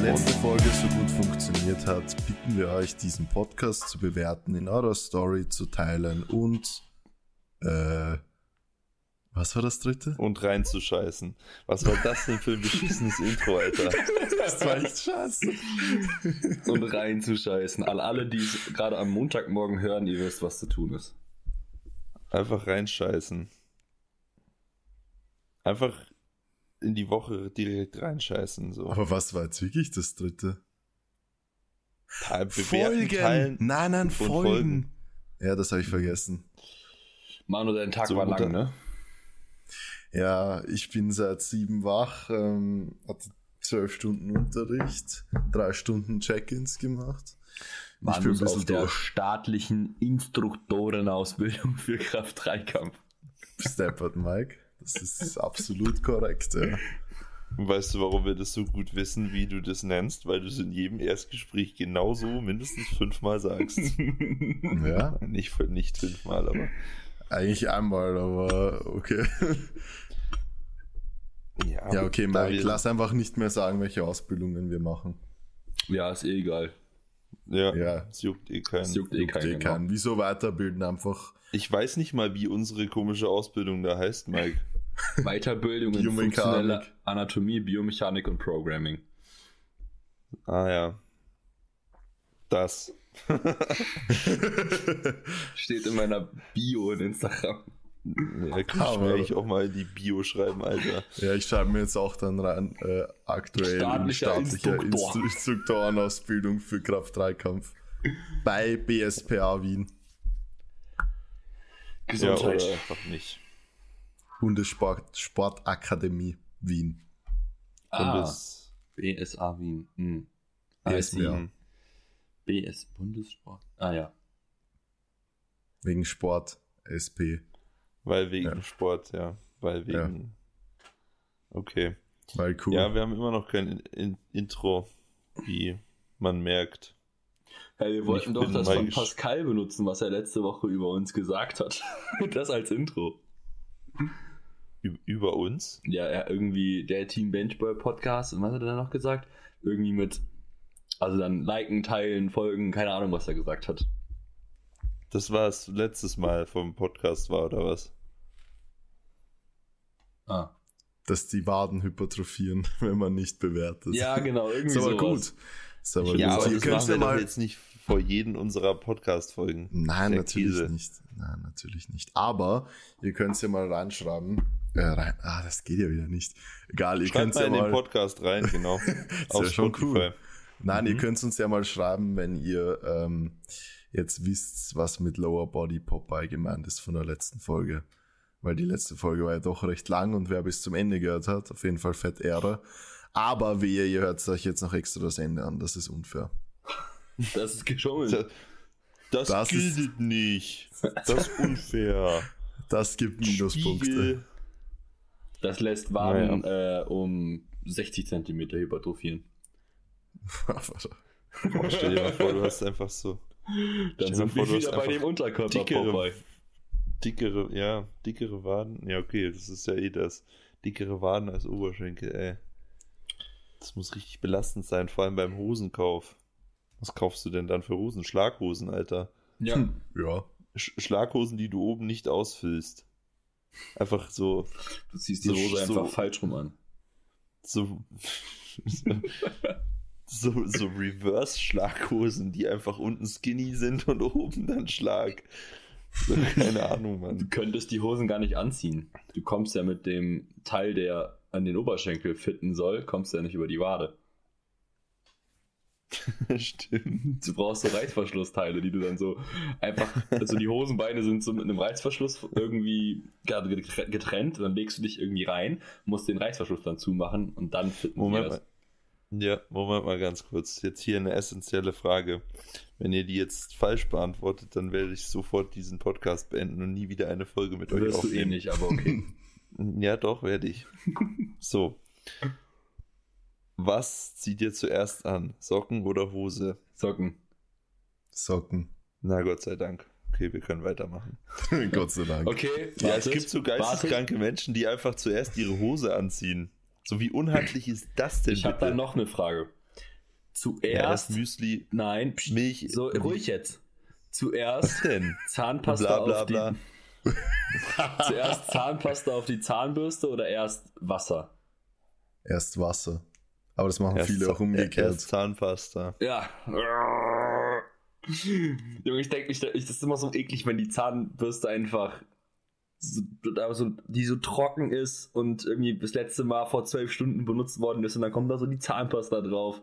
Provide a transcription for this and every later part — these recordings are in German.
letzte Folge so gut funktioniert hat, bitten wir euch, diesen Podcast zu bewerten, in eurer Story zu teilen und äh, was war das dritte? Und reinzuscheißen. Was war das denn für ein beschissenes Intro, Alter? Das war echt scheiße. Und reinzuscheißen. An alle, die es gerade am Montagmorgen hören, ihr wisst, was zu tun ist. Einfach reinscheißen. Einfach in die Woche direkt reinscheißen. So. Aber was war jetzt wirklich das dritte? Teil- bewerten, Folgen! teilen nein, nein, und Folgen. Ja, das habe ich vergessen. Manu, dein Tag So, war lang, ne? Ja, ich bin seit sieben wach, ähm, hatte zwölf Stunden Unterricht, drei Stunden Check-ins gemacht. ich bin Manu ein ist auf bisschen der durch. staatlichen Instruktorenausbildung für Kraft-3-Kampf. Steppert, Mike. Das ist absolut korrekt, ja. Und weißt du, warum wir das so gut wissen, wie du das nennst? Weil du es in jedem Erstgespräch genauso mindestens fünfmal sagst. Ja, nicht, nicht fünfmal, aber. eigentlich einmal, aber okay. Ja, Ja, okay, Mike, lass einfach nicht mehr sagen, welche Ausbildungen wir machen. Ja, ist eh egal. Ja, Ja. es juckt eh keinen. Es juckt eh Juckt keinen. eh keinen. Wieso weiterbilden? Einfach Ich weiß nicht mal, wie unsere komische Ausbildung da heißt, Mike. Weiterbildung in Biomechanik. funktioneller Anatomie, Biomechanik und Programming. Ah ja. Das. Steht in meiner Bio in Instagram. Ja, Aber- mir eigentlich auch mal in die Bio schreiben, Alter. Ja, ich schreibe mir jetzt auch dann rein, äh, aktuell Staatlicher staatlicher Instruktor. Instruktorenausbildung für Kraft-3-Kampf bei BSPA Wien. Ja, Gesundheit. oder einfach nicht. Bundessport Sportakademie Wien. ah, Bundes BSA Wien. Hm. BSBA. BS Bundessport. Ah ja. Wegen Sport SP. Weil wegen Ja. Sport, ja. Weil wegen. Okay. Weil cool. Ja, wir haben immer noch kein in in Intro, wie man merkt. Hey, wir wollten Ich doch das mal von Pascal benutzen, was er letzte Woche über uns gesagt hat. das als Intro. Über uns. Ja, er irgendwie der Team Benchboy Podcast und was hat er dann noch gesagt? Irgendwie mit, also dann liken, teilen, folgen, keine Ahnung, was er gesagt hat. Das war es letztes Mal vom Podcast war, oder was? Ah. Dass die Waden hypertrophieren, wenn man nicht bewertet. Ja, genau, irgendwie Ist aber sowas. gut. Ist aber ja, aber Ihr das machen wir mal. jetzt nicht vor jedem unserer Podcast-Folgen. Nein, natürlich Käse. nicht. Nein, natürlich nicht. Aber ihr könnt es ja mal reinschreiben. Äh, rein. Ah, das geht ja wieder nicht. Egal, ihr könnt es mal ja in den mal. Podcast rein, genau. Ist Auf ja schon Spotify. cool. Nein, ihr Mhm. könnt uns ja mal schreiben, wenn ihr ähm, jetzt wisst, was mit Lower Body Popeye gemeint ist von der letzten Folge. Weil die letzte Folge war ja doch recht lang und wer bis zum Ende gehört hat, auf jeden Fall fett Ehre. Aber wehe, ihr hört euch jetzt noch extra das Ende an. Das ist unfair. Das ist geschummelt. Das, das, Das ist- gilt nicht. Das ist unfair. Das gibt Minuspunkte. Spiegel. Das lässt Waden äh, um 60 Zentimeter hypertrophieren. Oh, stell dir mal vor, du hast einfach so Dann sind wir wieder bei dem Unterkörper dickere, Popeye. dickere, ja, dickere Waden. Ja, okay, das ist ja eh das. Dickere Waden als Oberschenkel, ey. Das muss richtig belastend sein, vor allem beim Hosenkauf. Was kaufst du denn dann für Hosen? Schlaghosen, Alter. Ja. Ja. Sch Schlaghosen, die du oben nicht ausfüllst. Einfach so, Du ziehst die So- Hose so- einfach falsch rum an. so, so, so Reverse-Schlaghosen, die einfach unten skinny sind und oben dann Schlag. Keine Ahnung, Du Mann. könntest die Hosen gar nicht anziehen. Du kommst ja mit dem Teil, der an den Oberschenkel fitten soll, kommst ja nicht über die Wade. Stimmt. Du brauchst so Reißverschlussteile, die du dann so einfach, also die Hosenbeine sind so mit einem Reißverschluss irgendwie getrennt, dann legst du dich irgendwie rein, musst den Reißverschluss dann zumachen und dann fitten die Moment mal. Ja, Moment mal ganz kurz. Jetzt hier eine essentielle Frage. Wenn ihr die jetzt falsch beantwortet, dann werde ich sofort diesen Podcast beenden und nie wieder eine Folge mit euch Wirst du eh aufnehmen. nicht, aber okay. Ja, doch, werde ich. so. Was zieht ihr zuerst an? Socken oder Hose? Socken. Socken. Na, Gott sei Dank. Okay, wir können weitermachen. Gott sei Dank. Okay, Ja, es wartet, gibt so geisteskranke Menschen, die einfach zuerst ihre Hose anziehen. So wie unhandlich ist das denn Ich habe bitte? dann noch eine Frage. Zuerst. Ja, Müsli, nein, Milch. so ruhig jetzt. Zuerst Was denn? Zahnpasta Bla bla auf die bla. Zuerst Zahnpasta auf die Zahnbürste oder erst Wasser? Erst Wasser. Aber das machen Erst viele auch umgekehrt. Erst Zahnpasta. Ja. Junge, ich denke, ich, das ist immer so eklig, wenn die Zahnbürste einfach so, da so, die so trocken ist und irgendwie das letzte Mal vor zwölf Stunden benutzt worden ist und dann kommt da so die Zahnpasta drauf.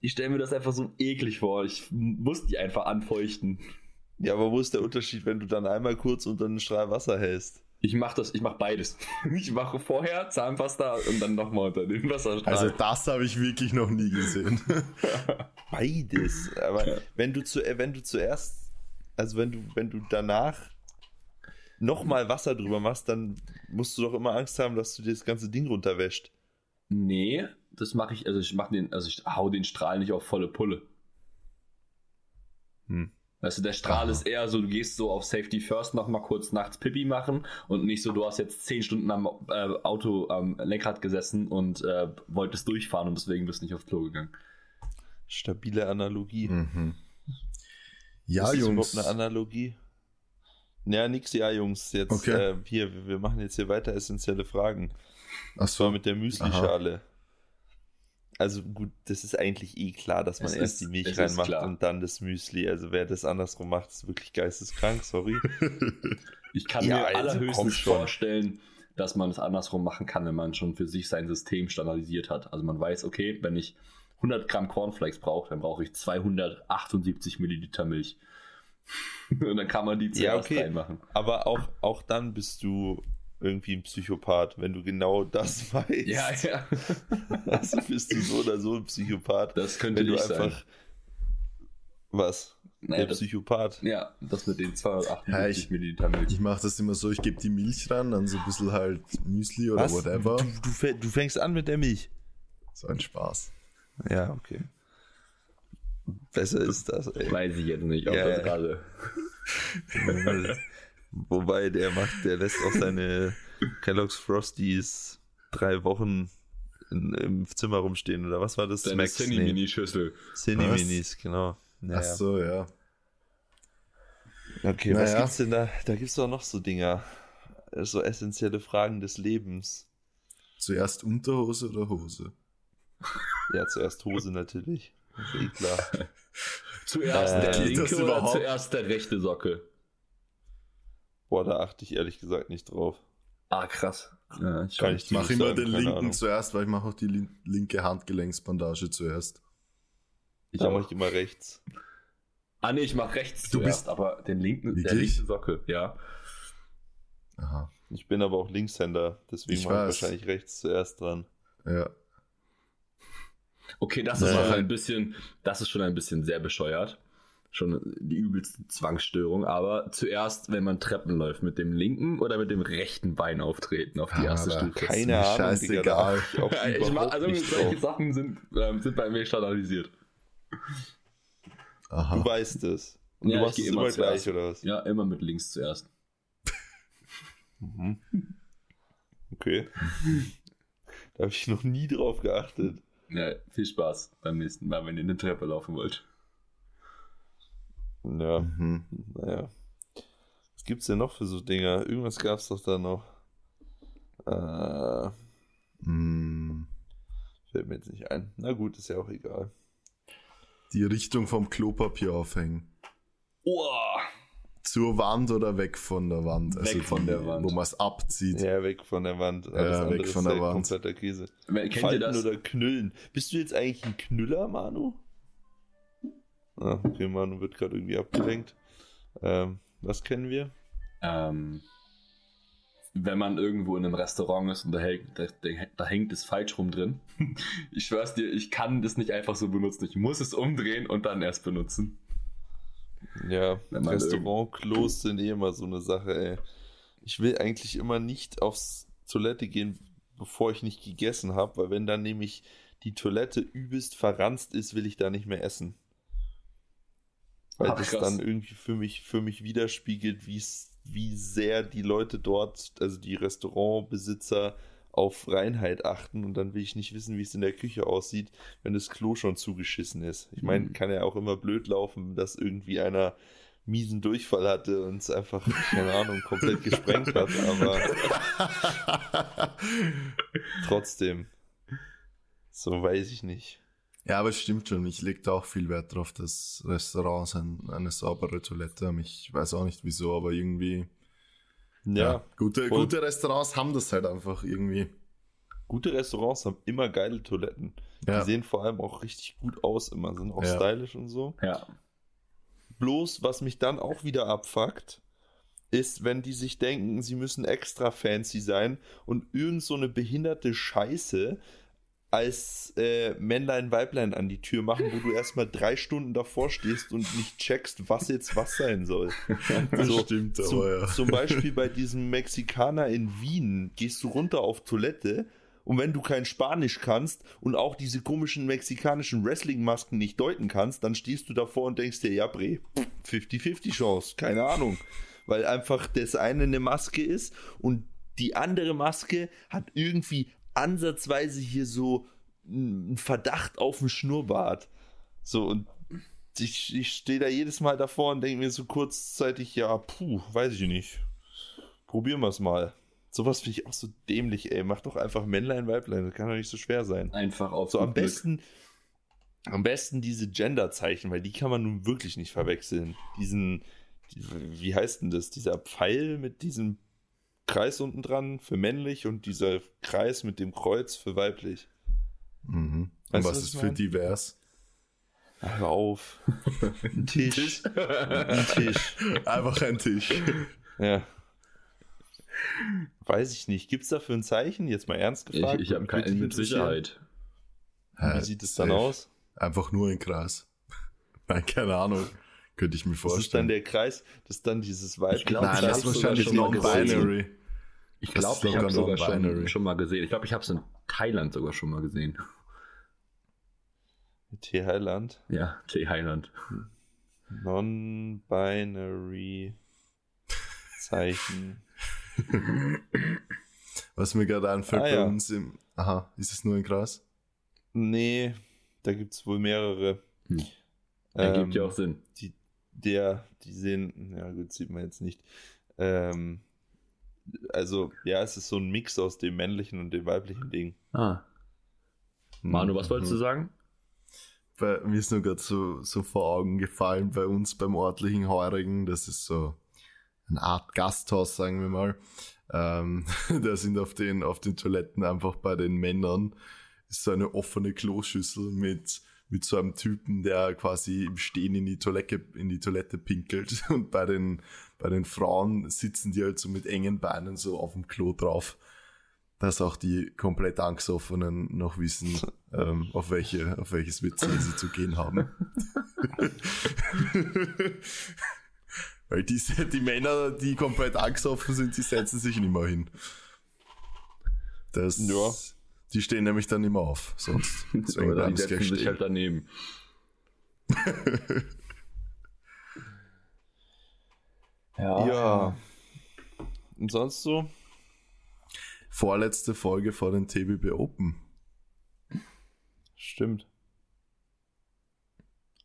Ich stelle mir das einfach so eklig vor. Ich muss die einfach anfeuchten. Ja, aber wo ist der Unterschied, wenn du dann einmal kurz unter einen Strahl Wasser hältst? Ich mache das, ich mache beides. Ich mache vorher Zahnpasta und dann nochmal unter den Wasserstrahl. Also das habe ich wirklich noch nie gesehen. Beides. Aber Ja. wenn du zu, wenn du zuerst, also wenn du, wenn du danach nochmal Wasser drüber machst, dann musst du doch immer Angst haben, dass du dir das ganze Ding runterwäscht. nee, das mache ich, also ich mache den, also ich hau den Strahl nicht auf volle Pulle. Hm. Weißt du, der Strahl Aha. ist eher so, du gehst so auf Safety First nochmal kurz nachts Pipi machen und nicht so, du hast jetzt zehn Stunden am äh, Auto am Lenkrad gesessen und äh, wolltest durchfahren und deswegen bist du nicht aufs Klo gegangen. Stabile Analogie. mhm. Ja, Ist das Jungs. überhaupt eine Analogie? Ja, nix, ja, Jungs. Jetzt Okay. äh, hier, wir- machen jetzt hier weiter essentielle Fragen. Ach Und zwar so. mit der Müslischale. Also gut, das ist eigentlich eh klar, dass man Es erst ist- die Milch reinmacht und dann das Müsli. Also wer das andersrum macht, ist wirklich geisteskrank, sorry. Ich kann Ja, mir also allerhöchstens vorstellen, dass man es andersrum machen kann, wenn man schon für sich sein System standardisiert hat. Also man weiß, okay, wenn ich 100 Gramm Cornflakes brauche, dann brauche ich 278 Milliliter Milch. und dann kann man die Ja, zuerst okay. reinmachen. Aber auch, auch dann bist du irgendwie ein Psychopath, wenn du genau das weißt. Ja, ja. Also bist du so oder so ein Psychopath. Das könnte wenn du nicht einfach. sein. Was? Naja, der das, Psychopath. ja, das mit den 278 Ja, ich- Milliliter Milch. Ich mache das immer so, ich gebe die Milch ran, dann so ein bisschen halt Müsli oder Was? whatever. Du, du, fäng- du fängst an mit der Milch. So ein Spaß. Ja, okay. Besser ist das, ey. Weiß ich jetzt nicht, ob Ja, das ja. gerade. Wobei der macht, der lässt auch seine Kellogg's Frosties drei Wochen in, im Zimmer rumstehen oder was war das? Deine Cine-Mini-Schüssel. Cine-Minis, genau. Naja. Ach so, ja. Okay, was Naja. gibt's denn da? Da gibt's doch noch so Dinger. So essentielle Fragen des Lebens. Zuerst Unterhose oder Hose? Ja, zuerst Hose natürlich. Das ist eh klar. Zuerst Äh, der linke oder überhaupt? zuerst der rechte Sockel? Boah, da achte ich ehrlich gesagt nicht drauf. Ah, krass. Ja, ich Kann ich mache immer sagen, den linken Ahnung. zuerst, weil ich mache auch die lin linke Handgelenksbandage zuerst. Ich Da mache ich immer rechts. Ah, nee, ich mach rechts Du zuerst, bist- aber den linken, der Wirklich? linke Sockel, ja. Aha. Ich bin aber auch Linkshänder, deswegen mache ich wahrscheinlich rechts zuerst dran. Ja. Okay, das ist Nee. auch ein bisschen, das ist schon ein bisschen sehr bescheuert. Schon die übelste Zwangsstörung, aber zuerst, wenn man Treppen läuft, mit dem linken oder mit dem rechten Bein auftreten auf die Ja, erste aber Stufe. Keine Ahnung, scheißegal. Digga, ich ich mach, also solche drauf. Sachen sind, ähm, sind bei mir standardisiert. Aha. Du weißt es. Und Ja, du machst es immer immer gleich, oder was? Ja, immer mit links zuerst. Mhm. Okay. da habe ich noch nie drauf geachtet. Ja, viel Spaß beim nächsten Mal, wenn ihr eine Treppe laufen wollt. Ja, Mhm. naja. Was gibt's denn noch für so Dinger? Irgendwas gab's doch da noch. Äh, Mm, fällt mir jetzt nicht ein. Na gut, ist ja auch egal. Die Richtung vom Klopapier aufhängen. Oh, Zur Wand oder weg von der Wand? Also Weg von die, der Wand. Wo man es abzieht. Ja, weg von der Wand. Ja, Alles weg andere von der ja Wand. kompletter Käse. kennt ihr Falten das? oder knüllen. Bist du jetzt eigentlich ein Knüller, Manu? Ah, okay, Manu wird gerade irgendwie abgelenkt. Ähm, was kennen wir? Ähm, wenn man irgendwo in einem Restaurant ist und da, hält, da, da, hängt es falsch rum drin. Ich schwör's dir, ich kann das nicht einfach so benutzen. Ich muss es umdrehen und dann erst benutzen. Ja, Restaurantklos sind eh immer so eine Sache, ey. Ich will eigentlich immer nicht aufs Toilette gehen, bevor ich nicht gegessen habe, weil wenn dann nämlich die Toilette übelst verranzt ist, will ich da nicht mehr essen. Weil Ach, das krass. dann irgendwie für mich, für mich widerspiegelt, wie's, wie sehr die Leute dort, also die Restaurantbesitzer, auf Reinheit achten und dann will ich nicht wissen, wie es in der Küche aussieht, wenn das Klo schon zugeschissen ist. Ich meine, Mhm. kann ja auch immer blöd laufen, dass irgendwie einer miesen Durchfall hatte und es einfach, keine Ahnung, komplett gesprengt hat, aber trotzdem. So weiß ich nicht. Ja, aber es stimmt schon. Ich leg da auch viel Wert drauf, dass Restaurants ein, eine saubere Toilette haben. Ich weiß auch nicht wieso, aber irgendwie. Ja, gute, voll. gute Restaurants haben das halt einfach irgendwie. gute Restaurants haben immer geile Toiletten. Ja. Die sehen vor allem auch richtig gut aus immer, sind auch Ja. stylisch und so. Ja. Bloß, was mich dann auch wieder abfuckt, ist, wenn die sich denken, sie müssen extra fancy sein und irgend so eine behinderte Scheiße als äh, Männlein, Weiblein an die Tür machen, wo du erstmal drei Stunden davor stehst und nicht checkst, was jetzt was sein soll. Das So, stimmt Zum, aber, ja. zum Beispiel bei diesem Mexikaner in Wien gehst du runter auf Toilette und wenn du kein Spanisch kannst und auch diese komischen mexikanischen Wrestling-Masken nicht deuten kannst, dann stehst du davor und denkst dir, ja, Bre, 50-50 Chance, keine Ahnung. Weil einfach das eine eine Maske ist und die andere Maske hat irgendwie ansatzweise hier so einen Verdacht auf den Schnurrbart. So, und ich, ich stehe da jedes Mal davor und denke mir so kurzzeitig, ja, puh, weiß ich nicht. Probieren wir es mal. Sowas finde ich auch so dämlich, ey. Mach doch einfach Männlein, Weiblein. Das kann doch nicht so schwer sein. Einfach auf So am Glück. besten, am besten diese Genderzeichen, weil die kann man nun wirklich nicht verwechseln. Diesen, die, wie heißt denn das? Dieser Pfeil mit diesem Kreis unten dran für männlich und dieser Kreis mit dem Kreuz für weiblich. Mhm. Und Weißt was was ist ich für mein? divers? Hör auf. Ein Tisch. Ein Tisch. Einfach ein Tisch. Ja. Weiß ich nicht. Gibt es dafür ein Zeichen? Jetzt mal ernst Ich, gefragt. ich habe Würde keinen dich mit. Sicherheit. Wie sieht es dann Safe. aus? Einfach nur ein Kreis. Nein, keine Ahnung. Könnte ich mir Das ist dann vorstellen. der Kreis, das ist dann dieses weibliche. Ich glaub, Nein, ich das ist wahrscheinlich mal gesehen. non-binary. Ich glaube, ich habe sogar schon, schon mal gesehen. Ich glaube, ich habe es in Thailand sogar schon mal gesehen. T Highland. Ja, T. Highland. Non-binary Zeichen. Was mir gerade einfällt Ah, bei ja. uns im. Aha, ist es nur ein Kreis? Nee, da gibt es wohl mehrere. Hm. Ähm, Ergibt ja auch Sinn. Die, der, die sehen, ja gut, sieht man jetzt nicht. Ähm, also, ja, es ist so ein Mix aus dem männlichen und dem weiblichen Ding. Ah. Manu, was wolltest du sagen? Bei, mir ist nur gerade so, so vor Augen gefallen bei uns beim örtlichen Heurigen. Das ist so eine Art Gasthaus, sagen wir mal. Ähm, da sind auf den, auf den Toiletten einfach bei den Männern ist so eine offene Kloschüssel mit, mit so einem Typen, der quasi im Stehen in die Toilette, in die Toilette pinkelt. Und bei den, bei den Frauen sitzen die halt so mit engen Beinen so auf dem Klo drauf. Dass auch die komplett Angstoffenen noch wissen, ähm, auf, welche, auf welches WC sie zu gehen haben. Weil diese, die Männer, die komplett angstoffen sind, die setzen sich nicht mehr hin. Das, Ja. Die stehen nämlich dann immer auf, sonst. Deswegen Oder die setzen sich stehen. halt daneben. Ja. Und sonst so? Vorletzte Folge vor den TBB Open. Stimmt.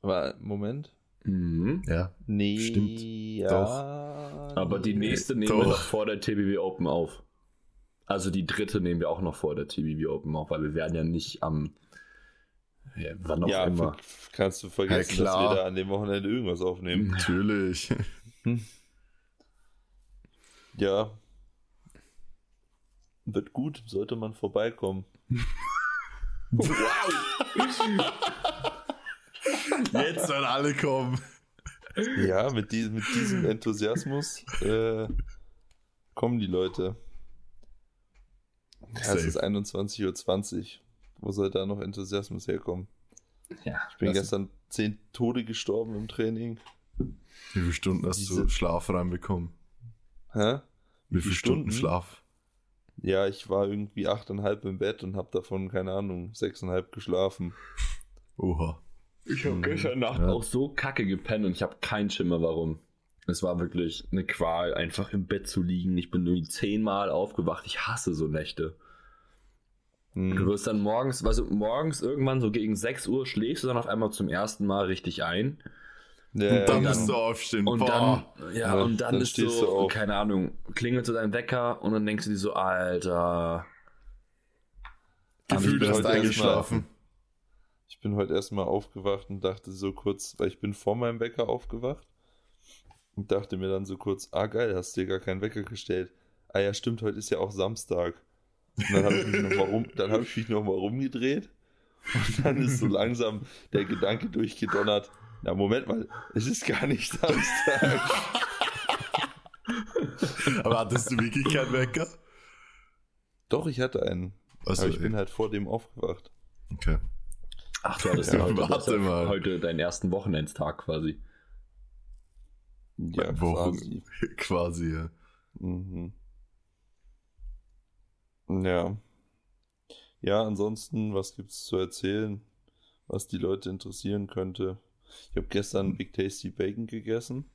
Aber, Moment. Mhm. Ja, Nee. Stimmt. Ja. Aber die nächste nehmen Doch. wir noch vor der TBW Open auf. Also die dritte nehmen wir auch noch vor der TBW Open auf, weil wir werden ja nicht am ja, wann auch ja, immer. kannst du vergessen, Ja, dass wir da an dem Wochenende irgendwas aufnehmen. natürlich. Ja. Wird gut, sollte man vorbeikommen. Jetzt sollen alle kommen. Ja, mit, die, mit diesem Enthusiasmus äh, kommen die Leute. Ja, es ist 21.20 Uhr. Wo soll da noch Enthusiasmus herkommen? Ja, Ich bin gestern zehn Tode gestorben im Training. Wie viele Stunden hast du Diese- Schlaf reinbekommen? Hä? Wie Wie viele Stunden Stunden? Schlaf? Ja, ich war irgendwie achteinhalb im Bett und habe davon, keine Ahnung, sechseinhalb geschlafen. Oha. Ich habe Mhm. gestern Nacht Ja. auch so kacke gepennt und ich habe keinen Schimmer warum. Es war wirklich eine Qual, einfach im Bett zu liegen. Ich bin irgendwie zehnmal aufgewacht. Ich hasse so Nächte. Hm. Du wirst dann morgens, also morgens irgendwann so gegen 6 Uhr schläfst du dann auf einmal zum ersten Mal richtig ein. Ja, Und dann musst du aufstehen. Und Boah. dann, ja, Ja, und dann, dann ist stehst so, du auf. keine Ahnung, klingelt so dein Wecker und dann denkst du dir so, Alter. Hast heute du erst eingeschlafen. Ich bin heute erstmal aufgewacht und dachte so kurz, weil ich bin vor meinem Wecker aufgewacht und dachte mir dann so kurz, ah geil, hast dir gar keinen Wecker gestellt. Ah ja, stimmt, heute ist ja auch Samstag. Und dann habe ich mich nochmal rum, dann habe ich mich noch mal rumgedreht und dann ist so langsam der Gedanke durchgedonnert. Na Moment mal, es ist gar nicht Samstag. Aber hattest du wirklich keinen Wecker? Doch, ich hatte einen. Also, aber ich bin halt vor dem aufgewacht. okay. Ach, du hattest Ja, heute, warte ja mal. heute deinen ersten Wochenendstag quasi. Ja, Wochen. quasi. Quasi, ja. Mhm. Ja. Ja, ansonsten, was gibt's zu erzählen, was die Leute interessieren könnte? Ich habe gestern Big Tasty Bacon gegessen.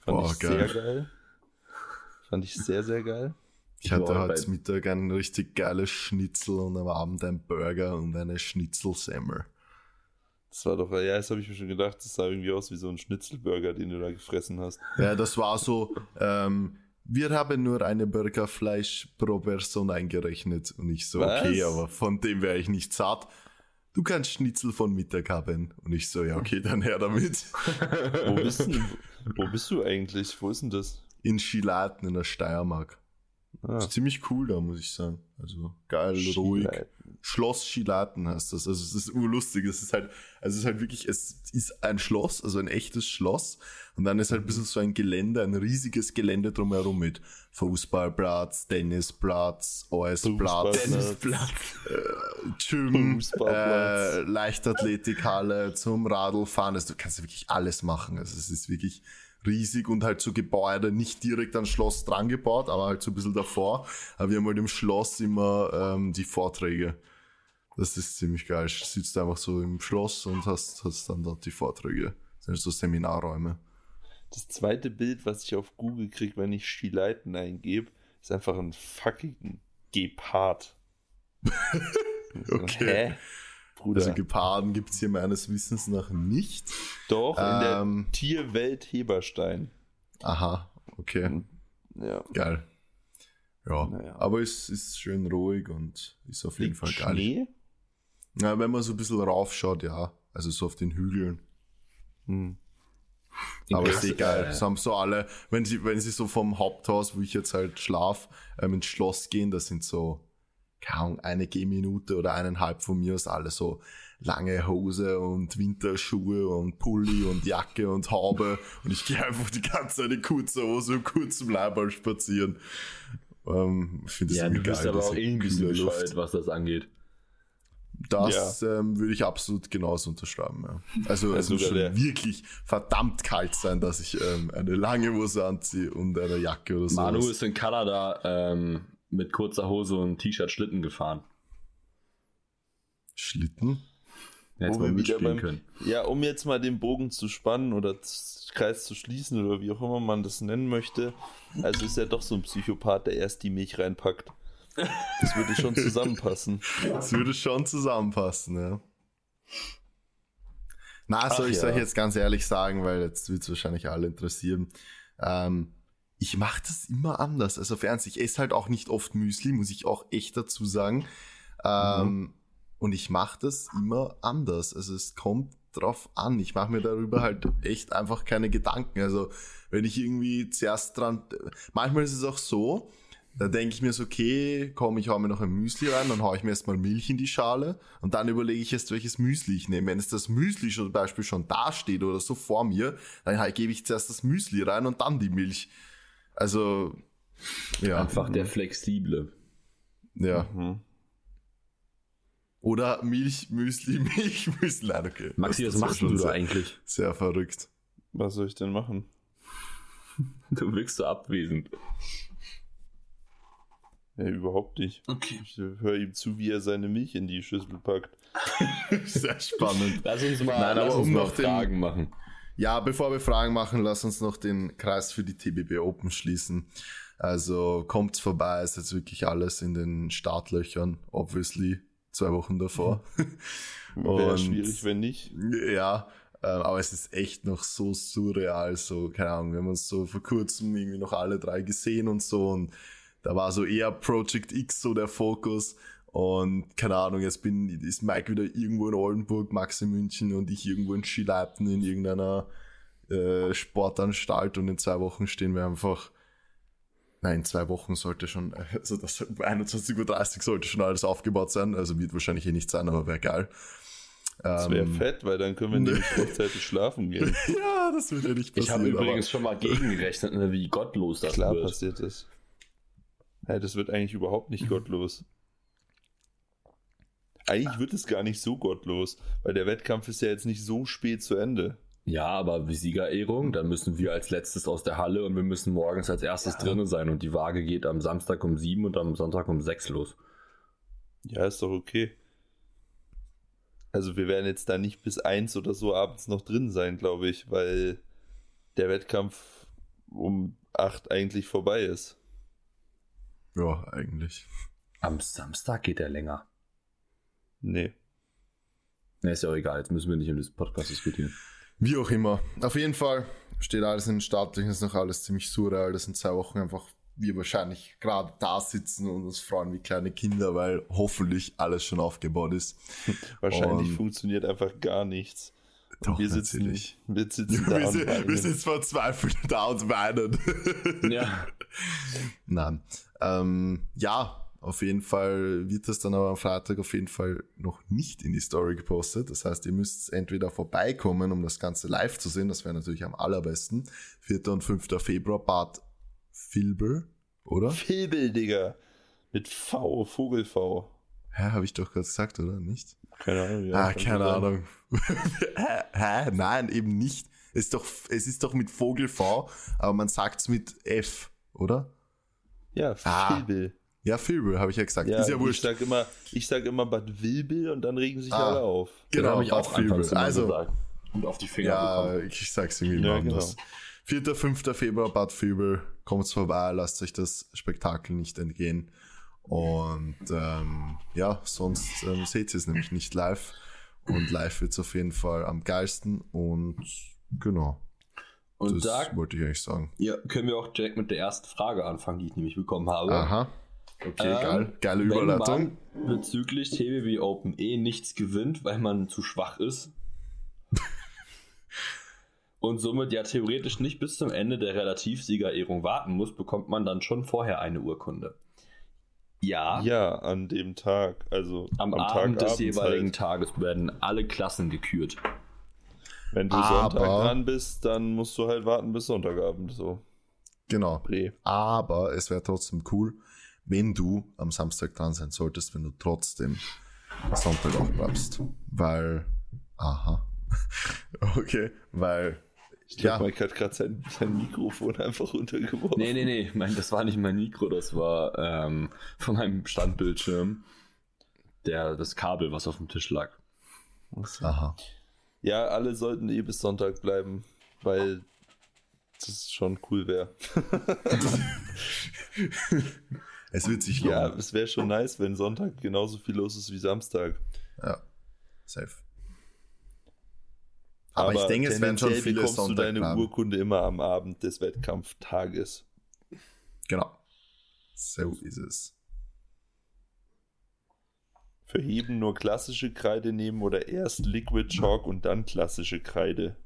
Fand Boah, ich geil. sehr geil. Fand ich sehr, sehr geil. Ich hatte war heute Mittag ein richtig geiles Schnitzel und am Abend ein Burger und eine Schnitzelsemmel. Das war doch, ja, das habe ich mir schon gedacht, das sah irgendwie aus wie so ein Schnitzelburger, den du da gefressen hast. Ja, das war so, ähm, wir haben nur eine Burgerfleisch pro Person eingerechnet. Und ich so, Was? okay, aber von dem wäre ich nicht satt. Du kannst Schnitzel von Mittag haben. Und ich so, ja, okay, dann her damit. Wo bist, denn, wo bist du eigentlich? Wo ist denn das? In Schilaten in der Steiermark. Ah, Ist ziemlich cool da, muss ich sagen. Also geil, ruhig. Schloss Schilaten heißt das. Also es ist urlustig. Es ist halt, also es ist halt wirklich, es ist ein Schloss, also ein echtes Schloss. Und dann ist halt ein bisschen so ein Gelände, ein riesiges Gelände drumherum mit Fußballplatz, Tennisplatz, Eisplatz, Fußballplatz. Gym, Fußballplatz. äh, Leichtathletikhalle zum Radlfahren. Also du kannst wirklich alles machen. Also es ist wirklich riesig und halt so Gebäude, nicht direkt ans Schloss dran gebaut, aber halt so ein bisschen davor. Aber wir haben halt im Schloss immer ähm, die Vorträge. Das ist ziemlich geil. Du sitzt einfach so im Schloss und hast, hast dann dort die Vorträge. Das sind so Seminarräume. Das zweite Bild, was ich auf Google kriege, wenn ich Schieleiten eingebe, ist einfach ein fucking Gepard. Okay. Hä? Bruder. Also Geparden gibt's hier meines Wissens nach nicht. Doch, in Ähm. der Tierwelt Heberstein. Aha, okay. Ja. Geil. Ja, Naja. aber es ist schön ruhig und ist auf jeden Liegt Fall geil. Schnee? Ja, wenn man so ein bisschen raufschaut, ja. Also so auf den Hügeln. Hm. Aber ist eh geil. Das haben so alle, wenn sie, wenn sie so vom Haupthaus, wo ich jetzt halt schlaf, ähm, ins Schloss gehen, das sind so, keine Ahnung, eine Gehminute oder eineinhalb von mir aus alle so lange Hose und Winterschuhe und Pulli und Jacke und Haube und ich gehe einfach die ganze Zeit in kurzer Hose und kurzem Leiberl spazieren. Ähm, ich finde das Ja, du irgendwie bist geil. aber auch Luft. bescheuert, was das angeht. Das ähm, würde ich absolut genauso unterschreiben. Ja. Also es muss schon der- wirklich verdammt kalt sein, dass ich ähm, eine lange Hose anziehe und eine Jacke oder so. Manu ist in Kanada ähm, mit kurzer Hose und T-Shirt Schlitten gefahren. Schlitten. Ja, Jetzt Wo mal mitspielen beim- können. Ja, um jetzt mal den Bogen zu spannen oder Kreis zu schließen oder wie auch immer man das nennen möchte. Also ist er doch so ein Psychopath, der erst die Milch reinpackt. Das würde schon zusammenpassen. Das würde schon zusammenpassen, ja. Na, soll Ach ich ja. euch jetzt ganz ehrlich sagen, weil jetzt wird es wahrscheinlich alle interessieren. Ähm, ich mache das immer anders. Also Fernsehen, ich esse halt auch nicht oft Müsli, muss ich auch echt dazu sagen. Ähm, Und ich mache das immer anders. Also es kommt drauf an. Ich mache mir darüber halt echt einfach keine Gedanken. Also wenn ich irgendwie zuerst dran, manchmal ist es auch so, da denke ich mir so, okay, komm, ich hau mir noch ein Müsli rein, dann hau ich mir erstmal Milch in die Schale und dann überlege ich erst, welches Müsli ich nehme. Wenn es das Müsli schon zum Beispiel schon da steht oder so vor mir, dann halt gebe ich zuerst das Müsli rein und dann die Milch. Also, ja. Einfach der Flexible. Ja. Mhm. Oder Milch, Müsli, Milch, Müsli. Nein, okay. Maxi, Das- was das machst du da eigentlich? Sehr verrückt. Was soll ich denn machen? Du wirkst so abwesend. Ja, überhaupt nicht. Okay. Ich höre ihm zu, wie er seine Milch in die Schüssel packt. Sehr spannend. Lass uns mal, Nein, lass aber uns um mal noch den- Fragen machen. Ja, bevor wir Fragen machen, lass uns noch den Kreis für die TBB Open schließen. Also kommt's vorbei, ist jetzt wirklich alles in den Startlöchern, obviously, zwei Wochen davor. Wäre schwierig, wenn nicht. Ja, äh, aber es ist echt noch so surreal, so, keine Ahnung, wir haben uns so vor kurzem irgendwie noch alle drei gesehen und so und da war so eher Project X so der Fokus und keine Ahnung, jetzt bin, ist Mike wieder irgendwo in Oldenburg, Max in München und ich irgendwo in Skileiten in irgendeiner äh, Sportanstalt und in zwei Wochen stehen wir einfach Nein, in zwei Wochen sollte schon, also das 21.30 Uhr sollte schon alles aufgebaut sein. Also wird wahrscheinlich eh nicht sein, aber wäre geil. Das wäre ähm, fett, weil dann können wir nämlich rechtzeitig schlafen gehen. ja, das wird ja nicht passieren. Ich habe übrigens schon mal gegengerechnet, ne, wie gottlos das Klar wird. passiert ist. Ja, das wird eigentlich überhaupt nicht gottlos. Eigentlich wird es gar nicht so gottlos, weil der Wettkampf ist ja jetzt nicht so spät zu Ende. Ja, aber wie Siegerehrung, dann müssen wir als letztes aus der Halle und wir müssen morgens als erstes ja. drinnen sein und die Waage geht am Samstag um sieben und am Sonntag um sechs los. Ja, ist doch okay. Also wir werden jetzt da nicht bis eins oder so abends noch drin sein, glaube ich, weil der Wettkampf um acht eigentlich vorbei ist. Ja, eigentlich. Am Samstag geht er länger. Nee. Ne, ist ja auch egal, jetzt müssen wir nicht in diesem Podcast diskutieren. Wie auch immer. Auf jeden Fall steht alles in den Startlöchern, ist noch alles ziemlich surreal. Das sind zwei Wochen einfach wir wahrscheinlich gerade da sitzen und uns freuen wie kleine Kinder, weil hoffentlich alles schon aufgebaut ist. Wahrscheinlich und funktioniert einfach gar nichts. Doch, wir sitzen, natürlich. wir sitzen da wir, sind, wir sind verzweifelt da und weinen. ja. Nein. Ähm, ja, auf jeden Fall wird das dann aber am Freitag auf jeden Fall noch nicht in die Story gepostet. Das heißt, ihr müsst entweder vorbeikommen, um das Ganze live zu sehen. Das wäre natürlich am allerbesten. 4. und 5. Februar, Bad Filbel, oder? Filbel, Digga. Mit V, Vogel V. Hä, habe ich doch gerade gesagt, oder? Nicht? Keine Ahnung. Ja, ah, keine Ahnung. hä? Nein, eben nicht. Es ist, doch, es ist doch mit Vogel V, aber man sagt es mit F, oder? Ja, Filbel. Ah. Ja, Filbel, habe ich ja gesagt. Ja, ist ja wurscht. Ich sag immer, ich sag immer Bad Wilbel und dann regen sich ah, alle auf. Genau, ich auch Filbel. Also, gesagt. und auf die Finger Ja, bekommen. ich sag's irgendwie ja, anders. Genau. 4. 5. Februar, Bad Filbel. Kommt vorbei, lasst euch das Spektakel nicht entgehen. Und ähm, ja, sonst ähm, seht ihr es nämlich nicht live. Und live wird es auf jeden Fall am geilsten. Und genau. Und das da wollte ich eigentlich sagen. Ja, können wir auch direkt mit der ersten Frage anfangen, die ich nämlich bekommen habe. Aha. Okay, ähm, geil. Geile Überleitung. Wenn man bezüglich TBW Open E nichts gewinnt, weil man zu schwach ist. und somit ja theoretisch nicht bis zum Ende der Relativsiegerehrung warten muss, bekommt man dann schon vorher eine Urkunde. Ja. Ja, an dem Tag, also am, am Abend Tag des jeweiligen halt. Tages werden alle Klassen gekürt. Wenn du Aber, Sonntag dran bist, dann musst du halt warten bis Sonntagabend so. Genau. Aber es wäre trotzdem cool, wenn du am Samstag dran sein solltest, wenn du trotzdem Sonntag auch bleibst. Weil, aha. okay, weil. Ich glaube, ja. Mike hat gerade sein, sein, Mikrofon einfach runtergeworfen. Nee, nee, nee, mein, das war nicht mein Mikro, das war ähm, von meinem Standbildschirm der, das Kabel, was auf dem Tisch lag. Aha. Ja, alle sollten eh bis Sonntag bleiben, weil das schon cool wäre. Es wird sich lohnen. Ja, es wäre schon nice, wenn Sonntag genauso viel los ist wie Samstag. Ja, safe. Aber, Aber ich denke, es werden schon viele bekommst Sonntag du deine haben. Urkunde immer am Abend des Wettkampftages. Genau. So ist es. Für Heben nur klassische Kreide nehmen oder erst Liquid Chalk und dann klassische Kreide.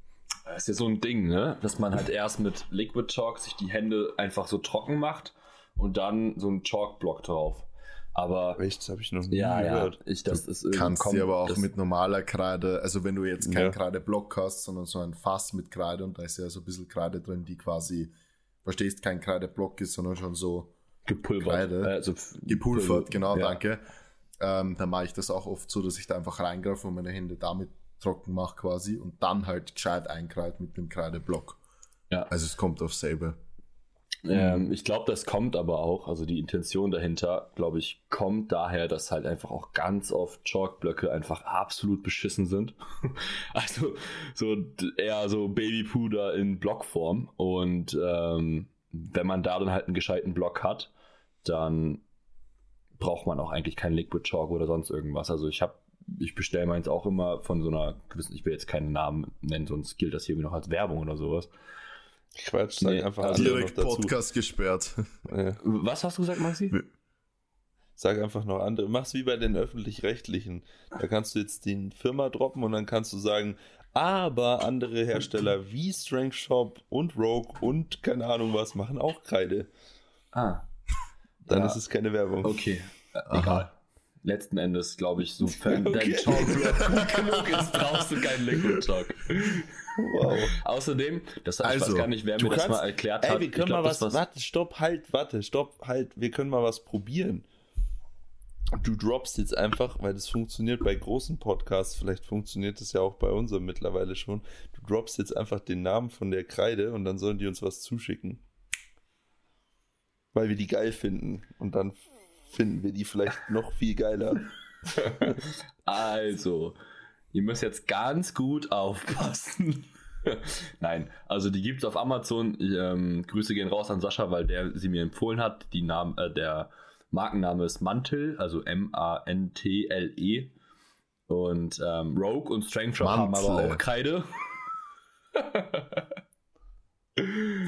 Das ist ja so ein Ding, ne? Dass man halt erst mit Liquid Chalk sich die Hände einfach so trocken macht und dann so ein Chalkblock drauf. Aber echt, das habe ich noch nie ja, gehört. Ja, ich, das du ist kannst dir aber auch mit normaler Kreide, also wenn du jetzt keinen ja. Kreideblock hast, sondern so ein Fass mit Kreide und da ist ja so ein bisschen Kreide drin, die quasi, verstehst, kein Kreideblock ist, sondern schon so gepulvert. Kreide, also gepulvert, genau, ja. danke. Ähm, dann mache ich das auch oft so, dass ich da einfach reingreife und meine Hände damit trocken mache quasi und dann halt gescheit einkreide mit dem Kreideblock. Ja. Also es kommt auf selbe. Ähm, ich glaube, das kommt aber auch, also die Intention dahinter, glaube ich, kommt daher, dass halt einfach auch ganz oft Chalkblöcke einfach absolut beschissen sind. also so eher so Babypuder in Blockform und ähm, wenn man da dann halt einen gescheiten Block hat, dann braucht man auch eigentlich keinen Liquid Chalk oder sonst irgendwas. Also ich habe, ich bestelle meins auch immer von so einer gewissen, ich will jetzt keinen Namen nennen, sonst gilt das hier noch als Werbung oder sowas. Quatsch, sag Nee, einfach also andere Direkt noch dazu. Podcast gesperrt. Ja. Was hast du gesagt, Maxi? Sag einfach noch andere. Mach's wie bei den öffentlich-rechtlichen. Da kannst du jetzt die Firma droppen und dann kannst du sagen, aber andere Hersteller wie Strength Shop und Rogue und keine Ahnung was machen auch Kreide. Ah, Dann Ja. ist es keine Werbung. okay. Aha. egal. Letzten Endes, glaube ich, sofern Okay. dein Chalk gut genug ist, brauchst du keinen Liquid Chalk. Wow. Außerdem, das ich Also, weiß gar nicht, wer mir das kannst- mal erklärt hat. Ey, wir Ich können glaub, mal das was, war- Warte, stopp, halt, warte, stopp, halt. Wir können mal was probieren. Du droppst jetzt einfach, weil das funktioniert bei großen Podcasts, vielleicht funktioniert das ja auch bei unserem mittlerweile schon. Du droppst jetzt einfach den Namen von der Kreide und dann sollen die uns was zuschicken. Weil wir die geil finden. Und dann finden wir die vielleicht noch viel geiler. Also, ihr müsst jetzt ganz gut aufpassen. Nein, also die gibt es auf Amazon. Ich, ähm, Grüße gehen raus an Sascha, weil der sie mir empfohlen hat. Die Name, äh, der Markenname ist Mantel, also M-A-N-T-L-E. Und ähm, Rogue und Strength Shop haben aber auch Kreide.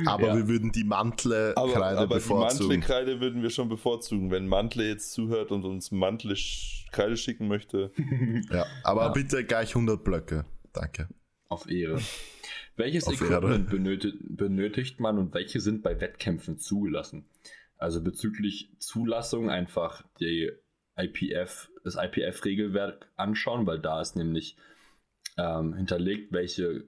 Aber Ja. wir würden die Mantle-Kreide Aber, aber die bevorzugen. Mantle-Kreide würden wir schon bevorzugen. Wenn Mantle jetzt zuhört und uns Mantle-Kreide schicken möchte. Ja, aber Ja. bitte gleich 100 Blöcke. Danke. Auf Ehre. Welches Auf Equipment benötigt, benötigt man und welche sind bei Wettkämpfen zugelassen? Also bezüglich Zulassung einfach die IPF, das IPF-Regelwerk anschauen, weil da ist nämlich ähm, hinterlegt, welche,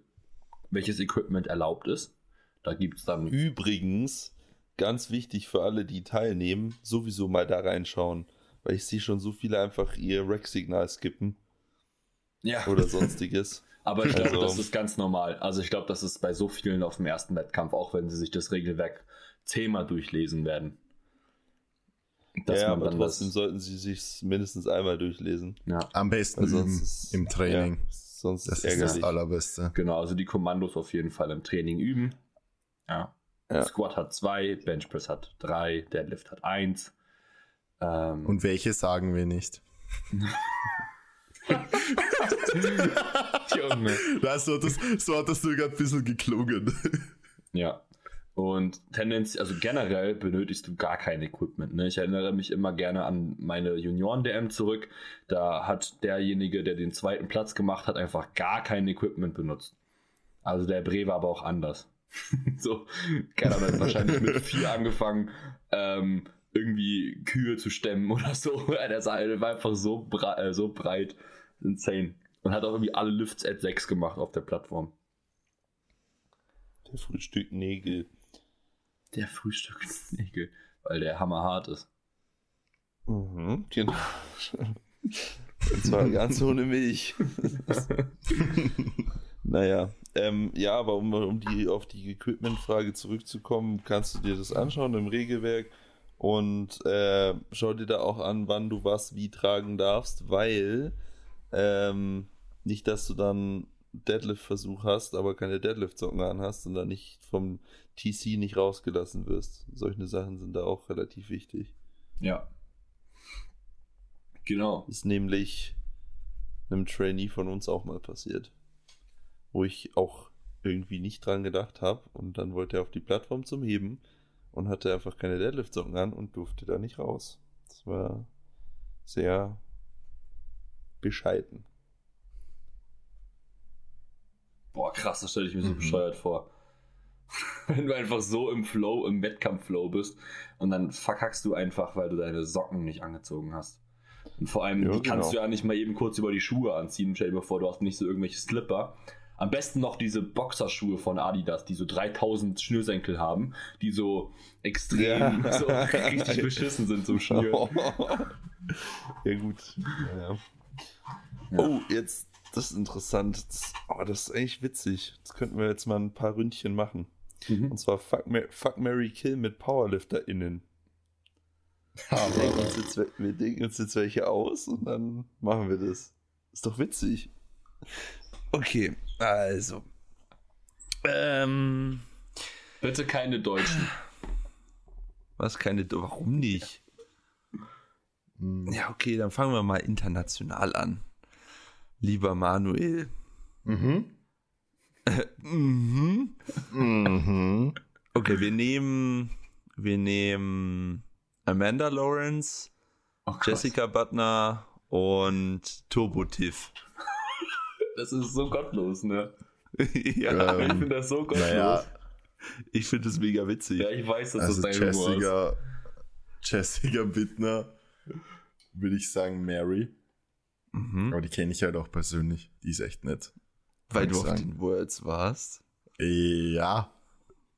welches Equipment erlaubt ist. Da gibt es dann. Übrigens, ganz wichtig für alle, die teilnehmen, sowieso mal da reinschauen. Weil ich sehe schon so viele einfach ihr Rack-Signal skippen Ja, oder sonstiges. aber ich glaube, Also- das ist ganz normal. Also ich glaube, das ist bei so vielen auf dem ersten Wettkampf, auch wenn sie sich das Regelwerk zehnmal durchlesen werden. Dass ja, man aber dann trotzdem das, sollten sie sich mindestens einmal durchlesen. ja, Am besten üben ist, im Training. Ja, sonst Das ist ist das. Allerbeste. genau, also die Kommandos auf jeden Fall im Training üben. Ja. Ja. Squat hat zwei, Benchpress hat drei, Deadlift hat eins. Ähm, Und welche sagen wir nicht? Junge. Na, so, hat das, so hat das nur gerade ein bisschen geklungen. Ja. Und Tendenz, also generell benötigst du gar kein Equipment. Ne? Ich erinnere mich immer gerne an meine Junioren-DM zurück. Da hat derjenige, der den zweiten Platz gemacht hat, einfach gar kein Equipment benutzt. Also der Bre war aber auch anders. so, keine Ahnung, hat wahrscheinlich mit vier angefangen, ähm, irgendwie Kühe zu stemmen oder so. Der war einfach so, brei äh, so breit. Insane. Und hat auch irgendwie alle Lifts at 6 gemacht auf der Plattform. Der Frühstück Nägel. Der Frühstücksnägel, weil der hammerhart ist. Mhm, genau. Und zwar ganz ohne Milch. Naja, ähm, ja, aber um, um die, auf die Equipment-Frage zurückzukommen, kannst du dir das anschauen im Regelwerk und äh, schau dir da auch an, wann du was wie tragen darfst, weil ähm, nicht, dass du dann Deadlift-Versuch hast, aber keine Deadlift-Socken an hast und dann nicht vom TC nicht rausgelassen wirst. Solche Sachen sind da auch relativ wichtig. Ja. Genau. Ist nämlich einem Trainee von uns auch mal passiert. Wo ich auch irgendwie nicht dran gedacht habe und dann wollte er auf die Plattform zum Heben und hatte einfach keine Deadlift-Socken an und durfte da nicht raus. Das war sehr bescheiden. Boah, krass, das stelle ich mir so Mhm. bescheuert vor. Wenn du einfach so im Flow, im Wettkampf-Flow bist und dann verkackst du einfach, weil du deine Socken nicht angezogen hast. Und vor allem, Ja, die kannst genau. du ja nicht mal eben kurz über die Schuhe anziehen. Stell dir mal vor, du hast nicht so irgendwelche Slipper. Am besten noch diese Boxerschuhe von Adidas, die so 3000 Schnürsenkel haben, die so extrem, Ja. so richtig beschissen sind zum Schnüren. ja, gut. Ja. Oh, jetzt, das ist interessant. Das, oh, das ist eigentlich witzig. Das könnten wir jetzt mal ein paar Ründchen machen. Mhm. Und zwar Fuck, Mar Fuck Mary Kill mit PowerlifterInnen. Wir denken, uns jetzt, wir denken uns jetzt welche aus und dann machen wir das. Ist doch witzig. Okay, also. Ähm. Bitte keine Deutschen. Was keine. Warum nicht? Hm. Ja, okay, dann fangen wir mal international an. Lieber Manuel. Mhm. Mhm. Mhm. Okay, wir nehmen. Wir nehmen Amanda Lawrence, Oh. Jessica Butner und Turbo Tiff. Das ist so gottlos, ne? ja, Ich Ähm, finde das so gottlos. Naja, ich finde das mega witzig. ja, ich weiß, dass also das dein Humor ist. Jessica, Jessica Bittner, würde ich sagen Mary. Mhm. Aber die kenne ich halt auch persönlich. Die ist echt nett. Weil du ich auf sagen. den Words warst. Ja,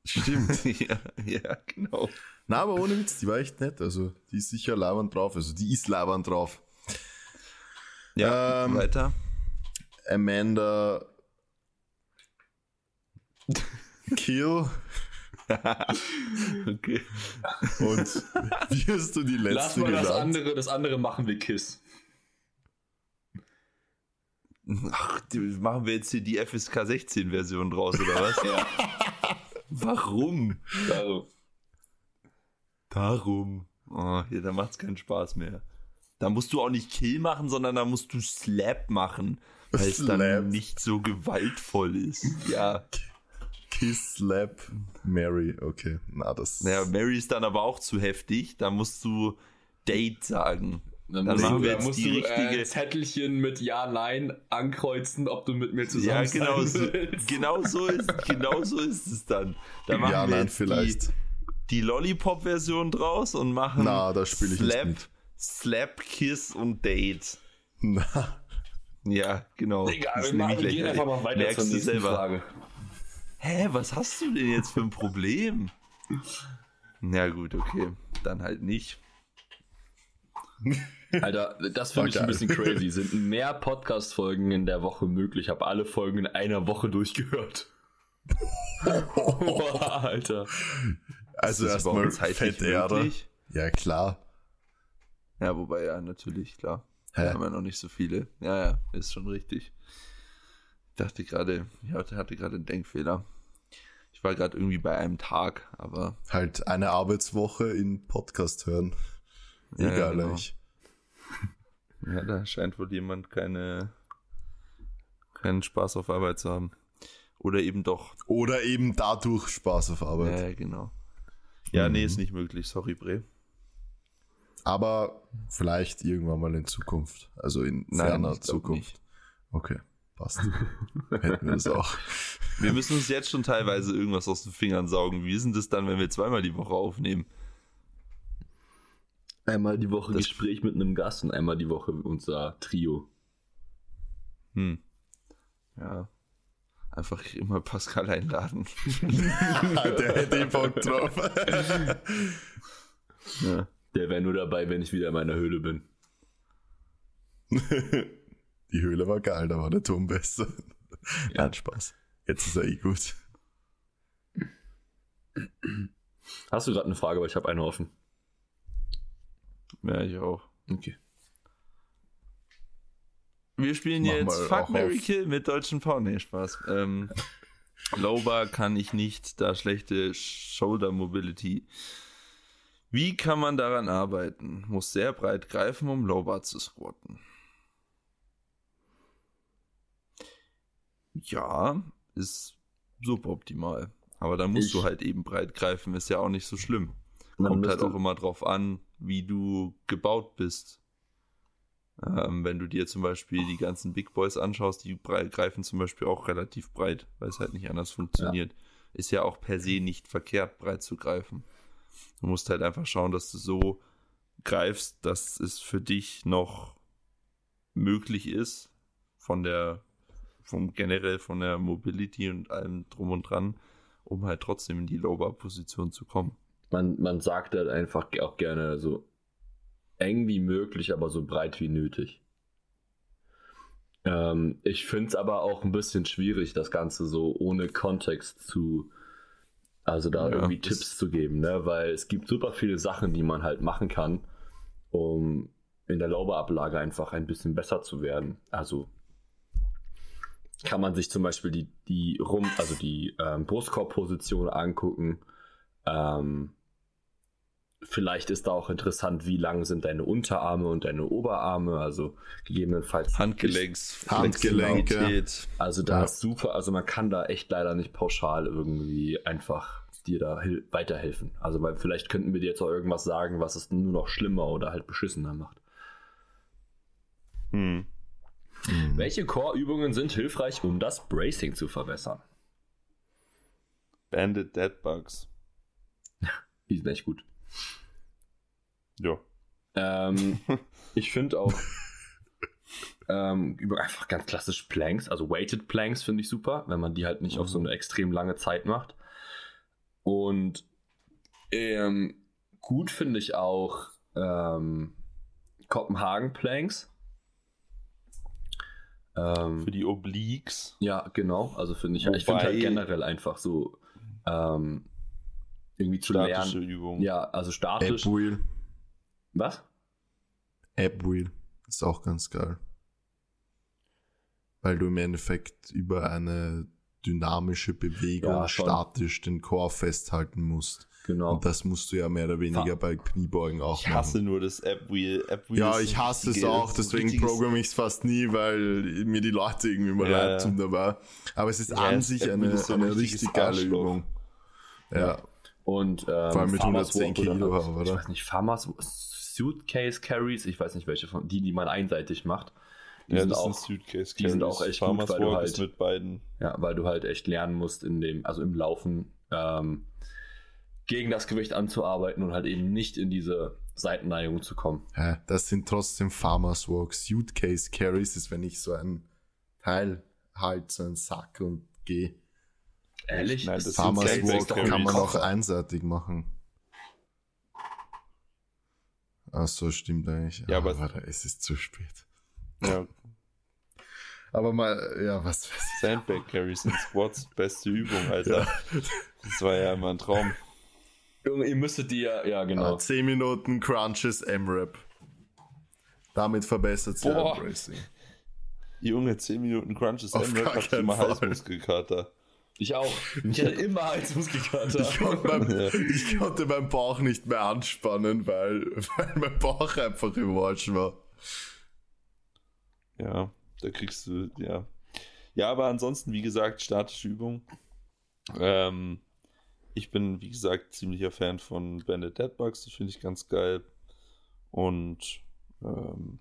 stimmt. ja, ja, genau. Na, aber ohne Witz, die war echt nett. Also, die ist sicher labernd drauf. Also, die ist labernd drauf. Ja, Ähm, weiter. Amanda Kill. Okay. Und wie hast du die letzte Lass mal das andere, das andere machen wir Kiss. Ach, die, machen wir jetzt hier die FSK 16 Version draus, oder was? Ja, Warum? also, Darum. Oh, ja, da macht's keinen Spaß mehr. Da musst du auch nicht Kill machen, sondern da musst du Slap machen, weil es dann nicht so gewaltvoll ist. Ja. Kiss, Slap, Mary. Okay, na, das. Naja, Mary ist dann aber auch zu heftig. Da musst du Date sagen. dann, Dann musst machen du, wir dann jetzt musst die du richtige- äh, Zettelchen mit Ja, Nein ankreuzen, ob du mit mir zusammen Ja, genau sein so, willst. genau so ist, genau so ist es dann. Da machen ja, wir nein, jetzt vielleicht. die, die Lollipop-Version draus und machen Na, Slap. Slap, Kiss und Date. Na, Ja, genau. Egal, Das wir, nehme machen, ich wir gleich gehen einfach mal weiter Merkst zur du nächsten selber. Frage. Hä, was hast du denn jetzt für ein Problem? Na gut, okay. Dann halt nicht. Alter, das finde ich ein bisschen crazy. Sind mehr Podcast-Folgen in der Woche möglich? Ich habe alle Folgen in einer Woche durchgehört. Boah, Alter. also erstmal fett Erde. Ja, klar. Ja, wobei ja, natürlich, klar. Hä? Wir haben ja noch nicht so viele. Ja, ja, ist schon richtig. Ich dachte gerade, ich hatte gerade einen Denkfehler. Ich war gerade irgendwie bei einem Tag, aber Halt eine Arbeitswoche in Podcast hören. Ja, ja, Egal, genau. eigentlich. ja, da scheint wohl jemand keine, keinen Spaß auf Arbeit zu haben. Oder eben doch. Oder eben dadurch Spaß auf Ja, Arbeit. ja genau. Ja, nee, Mhm. ist nicht möglich. Sorry, Bre. Aber vielleicht irgendwann mal in Zukunft. Also in Nein, ferner Zukunft. nicht. Okay, passt. Hätten wir das auch. Wir müssen uns jetzt schon teilweise irgendwas aus den Fingern saugen. Wie ist denn das dann, wenn wir zweimal die Woche aufnehmen? Einmal die Woche Das- Gespräch mit einem Gast und einmal die Woche unser Trio. Hm. Ja. Einfach immer Pascal einladen. Der hätte Bock drauf. ja. Der wäre nur dabei, wenn ich wieder in meiner Höhle bin. Die Höhle war geil, da war der Ton besser. Ja. Nein, Spaß. Jetzt ist er eh gut. Hast du gerade eine Frage, weil ich habe eine offen. ja, ich auch. Okay. Wir spielen Mach jetzt Fuck Mary. Kill mit deutschen Frauen. Nee, Spaß. Ähm, Lowbar kann ich nicht, da schlechte Shoulder Mobility. Wie kann man daran arbeiten? Muss sehr breit greifen, um Lowbar zu squatten. Ja, ist suboptimal. Aber da musst Ich- du halt eben breit greifen, ist ja auch nicht so schlimm. Kommt halt auch immer drauf an, wie du gebaut bist. Ähm, wenn du dir zum Beispiel die ganzen Big Boys anschaust, die greifen zum Beispiel auch relativ breit, weil es halt nicht anders funktioniert. Ist ja auch per se nicht verkehrt, breit zu greifen. Du musst halt einfach schauen, dass du so greifst, dass es für dich noch möglich ist, von der, vom generell von der Mobility und allem drum und dran, um halt trotzdem in die Low-Bar-Position zu kommen. Man, man sagt halt einfach auch gerne so eng wie möglich, aber so breit wie nötig. Ähm, ich finde es aber auch ein bisschen schwierig, das Ganze so ohne Kontext zu, also da Ja, irgendwie Tipps zu geben, ne? weil es gibt super viele Sachen, die man halt machen kann, um in der Laubeablage einfach ein bisschen besser zu werden. Also kann man sich zum Beispiel die, die Rum, also die ähm, Brustkorbposition angucken. Ähm, vielleicht ist da auch interessant, wie lang sind deine Unterarme und deine Oberarme, also gegebenenfalls Handgelenks, Handgelenke. Also da Ja. ist super, also man kann da echt leider nicht pauschal irgendwie einfach dir da weiterhelfen. Also weil vielleicht könnten wir dir jetzt auch irgendwas sagen, was es nur noch schlimmer oder halt beschissener macht. Hm. Mhm. Welche Core-Übungen sind hilfreich, um das Bracing zu verbessern? Bandit Deadbugs. Die sind echt gut. Ja. Ähm, ich finde auch ähm, über einfach ganz klassisch Planks, also Weighted Planks finde ich super, wenn man die halt nicht auf so eine extrem lange Zeit macht. Und ähm, gut finde ich auch ähm, Kopenhagen Planks. Ähm, Für die Obliques. ja, genau. Also finde ich, ich finde Wobei- halt generell einfach so ähm, irgendwie zu Statische lernen. Übung. Ja, also statisch. App-Wheel. Was? App-Wheel ist auch ganz geil. Weil du im Endeffekt über eine dynamische Bewegung Ja, statisch den Core festhalten musst. Genau. Und das musst du ja mehr oder weniger Fa- bei Kniebeugen auch Ich hasse machen. nur das App-Wheel. App -Wheel Ja, ich hasse es auch, deswegen programme ich es fast nie, weil mir die Leute irgendwie mal Ja, leid ja. tun dabei. Aber es ist Ja, an sich eine, ist so ein eine richtig geile Arschloch. Übung. Ja, Und ähm, Vor allem mit Farmers 110 Walk Kilo, oder, oder? Ich weiß nicht, Farmers Suitcase Carries, ich weiß nicht welche von die, die man einseitig macht. Die Ja, sind das auch, sind Suitcase die sind Carries. auch echt Farmers gut, weil du halt- mit beiden. ja, weil du halt echt lernen musst in dem, also im Laufen ähm, gegen das Gewicht anzuarbeiten und halt eben nicht in diese Seitenneigung zu kommen. Ja, das sind trotzdem Farmers Walk. Suitcase Carries ist, wenn ich so ein Teil halt, so einen Sack und gehe. Ehrlich? Nein, das Farmers Walk kann man auch einseitig machen. Ach so, stimmt eigentlich. Ja, Ah, aber- warte, es ist zu spät. Ja, Aber mal, ja, was weiß Sandbag Carries sind Squats. Beste Übung, Alter. Das war ja immer ein Traum. Junge, ihr müsstet die ja, ja ich. genau. Ah, 10 Minuten Crunches M-Rap. Damit verbessert sich Bracing. Junge, 10 Minuten Crunches M-Rap, ich keinen immer Fall. Heißmuskelkater. Ich auch. Ich hatte immer Halsmuskelkater. Ich konnte, mein, Ja. ich konnte meinen Bauch nicht mehr anspannen, weil, weil mein Bauch einfach im Arsch war. Ja, da kriegst du, ja. Ja, aber ansonsten, wie gesagt, statische Übung. Ähm, ich bin, wie gesagt, ziemlicher Fan von Bandit Deadbugs, das finde ich ganz geil. Und ähm,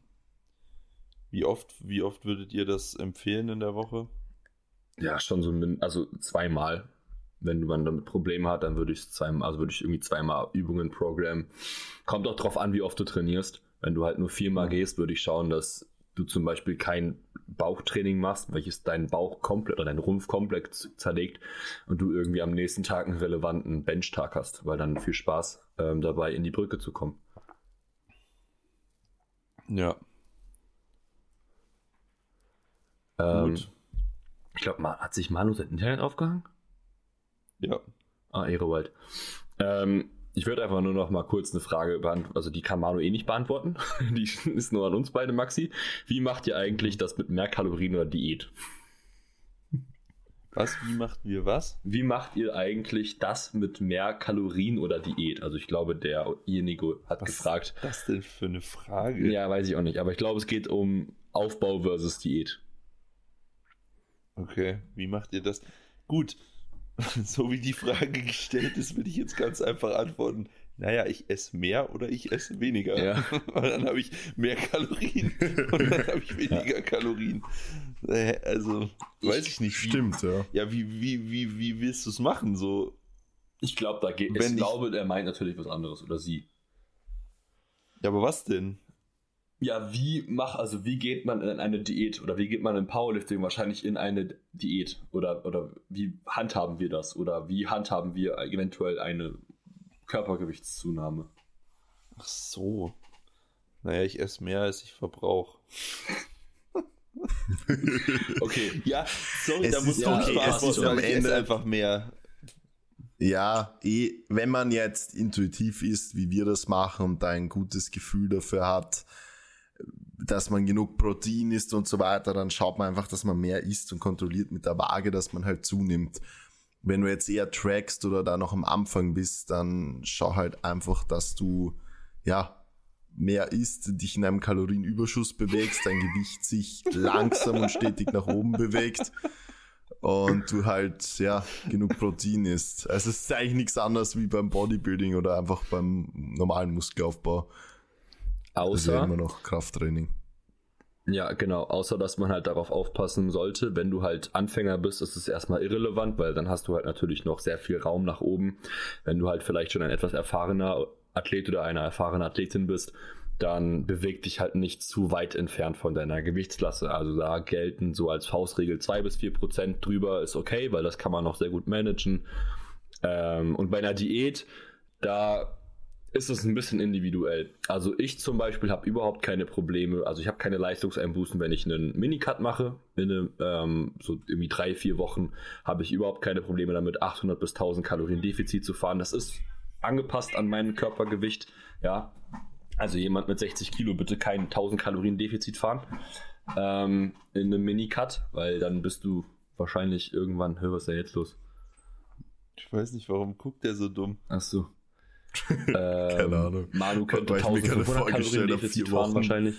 wie oft, wie oft würdet ihr das empfehlen in der Woche? Ja, schon so, min- also zweimal. Wenn man damit Probleme hat, dann würde ich zweimal, also würde ich irgendwie zweimal Übungen programmen. Kommt auch drauf an, wie oft du trainierst. Wenn du halt nur viermal Mhm. gehst, würde ich schauen, dass du zum Beispiel kein Bauchtraining machst, welches deinen Bauch komplett oder deinen Rumpf komplett zerlegt und du irgendwie am nächsten Tag einen relevanten Benchtag hast, weil dann viel Spaß ähm, dabei in die Brücke zu kommen. Ja, Ähm, gut. Ich glaube, hat sich Manu sein Internet aufgehangen? Ja, Ah, Ehrewald. Ähm, ich würde einfach nur noch mal kurz eine Frage beantworten. Also die kann Manu eh nicht beantworten. Die ist nur an uns beide, Maxi. Wie macht ihr eigentlich das mit mehr Kalorien oder Diät? was, wie macht wir was? Wie macht ihr eigentlich das mit mehr Kalorien oder Diät? Also ich glaube, derjenige hat Was gefragt. ist das denn für eine Frage? Ja, weiß ich auch nicht. Aber ich glaube, es geht um Aufbau versus Diät. Okay, wie macht ihr das? Gut, so wie die Frage gestellt ist, will ich jetzt ganz einfach antworten. Naja, ich esse mehr oder ich esse weniger. Ja. Und dann habe ich mehr Kalorien und dann habe ich weniger Kalorien. Äh, Also, weiß ich nicht. Wie, Stimmt, ja. Ja, wie, wie, wie, wie willst du es machen? So, Ich glaube, da geht. Wenn ich ich- glaube, er meint natürlich was anderes oder sie. ja, aber was denn? Ja, wie mach, also wie geht man in eine Diät oder wie geht man in Powerlifting wahrscheinlich in eine Diät oder oder wie handhaben wir das oder wie handhaben wir eventuell eine Körpergewichtszunahme? Ach so. Naja, ich esse mehr, als ich verbrauche. Okay, Ja, sorry, Es da muss du okay, nicht es ist am Ende- einfach mehr. Ja, eh, wenn man jetzt intuitiv ist, wie wir das machen und da ein gutes Gefühl dafür hat, dass man genug Protein isst und so weiter, dann schaut man einfach, dass man mehr isst und kontrolliert mit der Waage, dass man halt zunimmt. wenn du jetzt eher trackst oder da noch am Anfang bist, dann schau halt einfach, dass du, ja, mehr isst, dich in einem Kalorienüberschuss bewegst, dein Gewicht sich langsam und stetig nach oben bewegt und du halt, ja, genug Protein isst. Also es ist eigentlich nichts anderes wie beim Bodybuilding oder einfach beim normalen Muskelaufbau. Außer. Das ist ja immer noch Krafttraining. Ja, genau. Außer, dass man halt darauf aufpassen sollte, wenn du halt Anfänger bist, ist es erstmal irrelevant, weil dann hast du halt natürlich noch sehr viel Raum nach oben. Wenn du halt vielleicht schon ein etwas erfahrener Athlet oder eine erfahrene Athletin bist, dann beweg dich halt nicht zu weit entfernt von deiner Gewichtsklasse. Also da gelten so als Faustregel zwei bis vier Prozent drüber ist okay, weil das kann man noch sehr gut managen. Ähm, und bei einer Diät, da ist es ein bisschen individuell. Also ich zum Beispiel habe überhaupt keine Probleme, also ich habe keine Leistungseinbußen, wenn ich einen Minicut mache. In eine, ähm, so irgendwie drei, vier Wochen habe ich überhaupt keine Probleme damit, 800 bis 1000 Kalorien Defizit zu fahren. Das ist angepasst an mein Körpergewicht. Ja, also jemand mit 60 Kilo bitte kein 1000 Kalorien Defizit fahren ähm, in einem Minicut, weil dann bist du wahrscheinlich irgendwann, hör, was ist da jetzt los? Ich weiß nicht, warum guckt der so dumm. Ach so. Keine Ähm, Ahnung. Manu könnte Weil ich mir gerade 1500 Kalorien Defizit vier fahren Wochen. wahrscheinlich.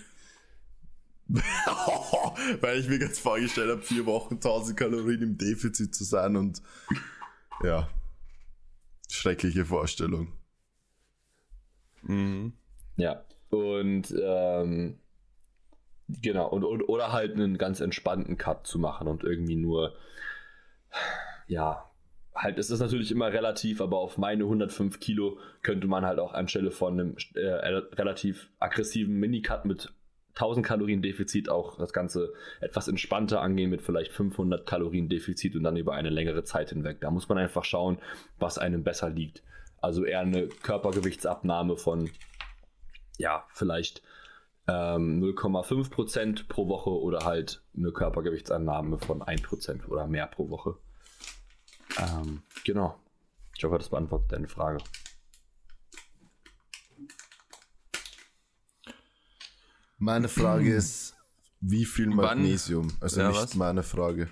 Weil ich mir ganz vorgestellt habe, vier Wochen 1000 Kalorien im Defizit zu sein und ja, schreckliche Vorstellung. Mhm. Ja. Und ähm, genau, und, und oder halt einen ganz entspannten Cut zu machen und irgendwie nur, ja, halt, es ist natürlich immer relativ, aber auf meine 105 Kilo könnte man halt auch anstelle von einem äh, relativ aggressiven Minicut mit 1000 Kalorien Defizit auch das Ganze etwas entspannter angehen mit vielleicht 500 Kalorien Defizit und dann über eine längere Zeit hinweg. Da muss man einfach schauen, was einem besser liegt. Also eher eine Körpergewichtsabnahme von, ja, vielleicht ähm, 0,5% pro Woche oder halt eine Körpergewichtsannahme von 1% oder mehr pro Woche. Ähm, genau. Ich hoffe, das beantwortet deine Frage. Meine Frage ist, wie viel Wann- Magnesium? Also Ja, nicht was? meine Frage.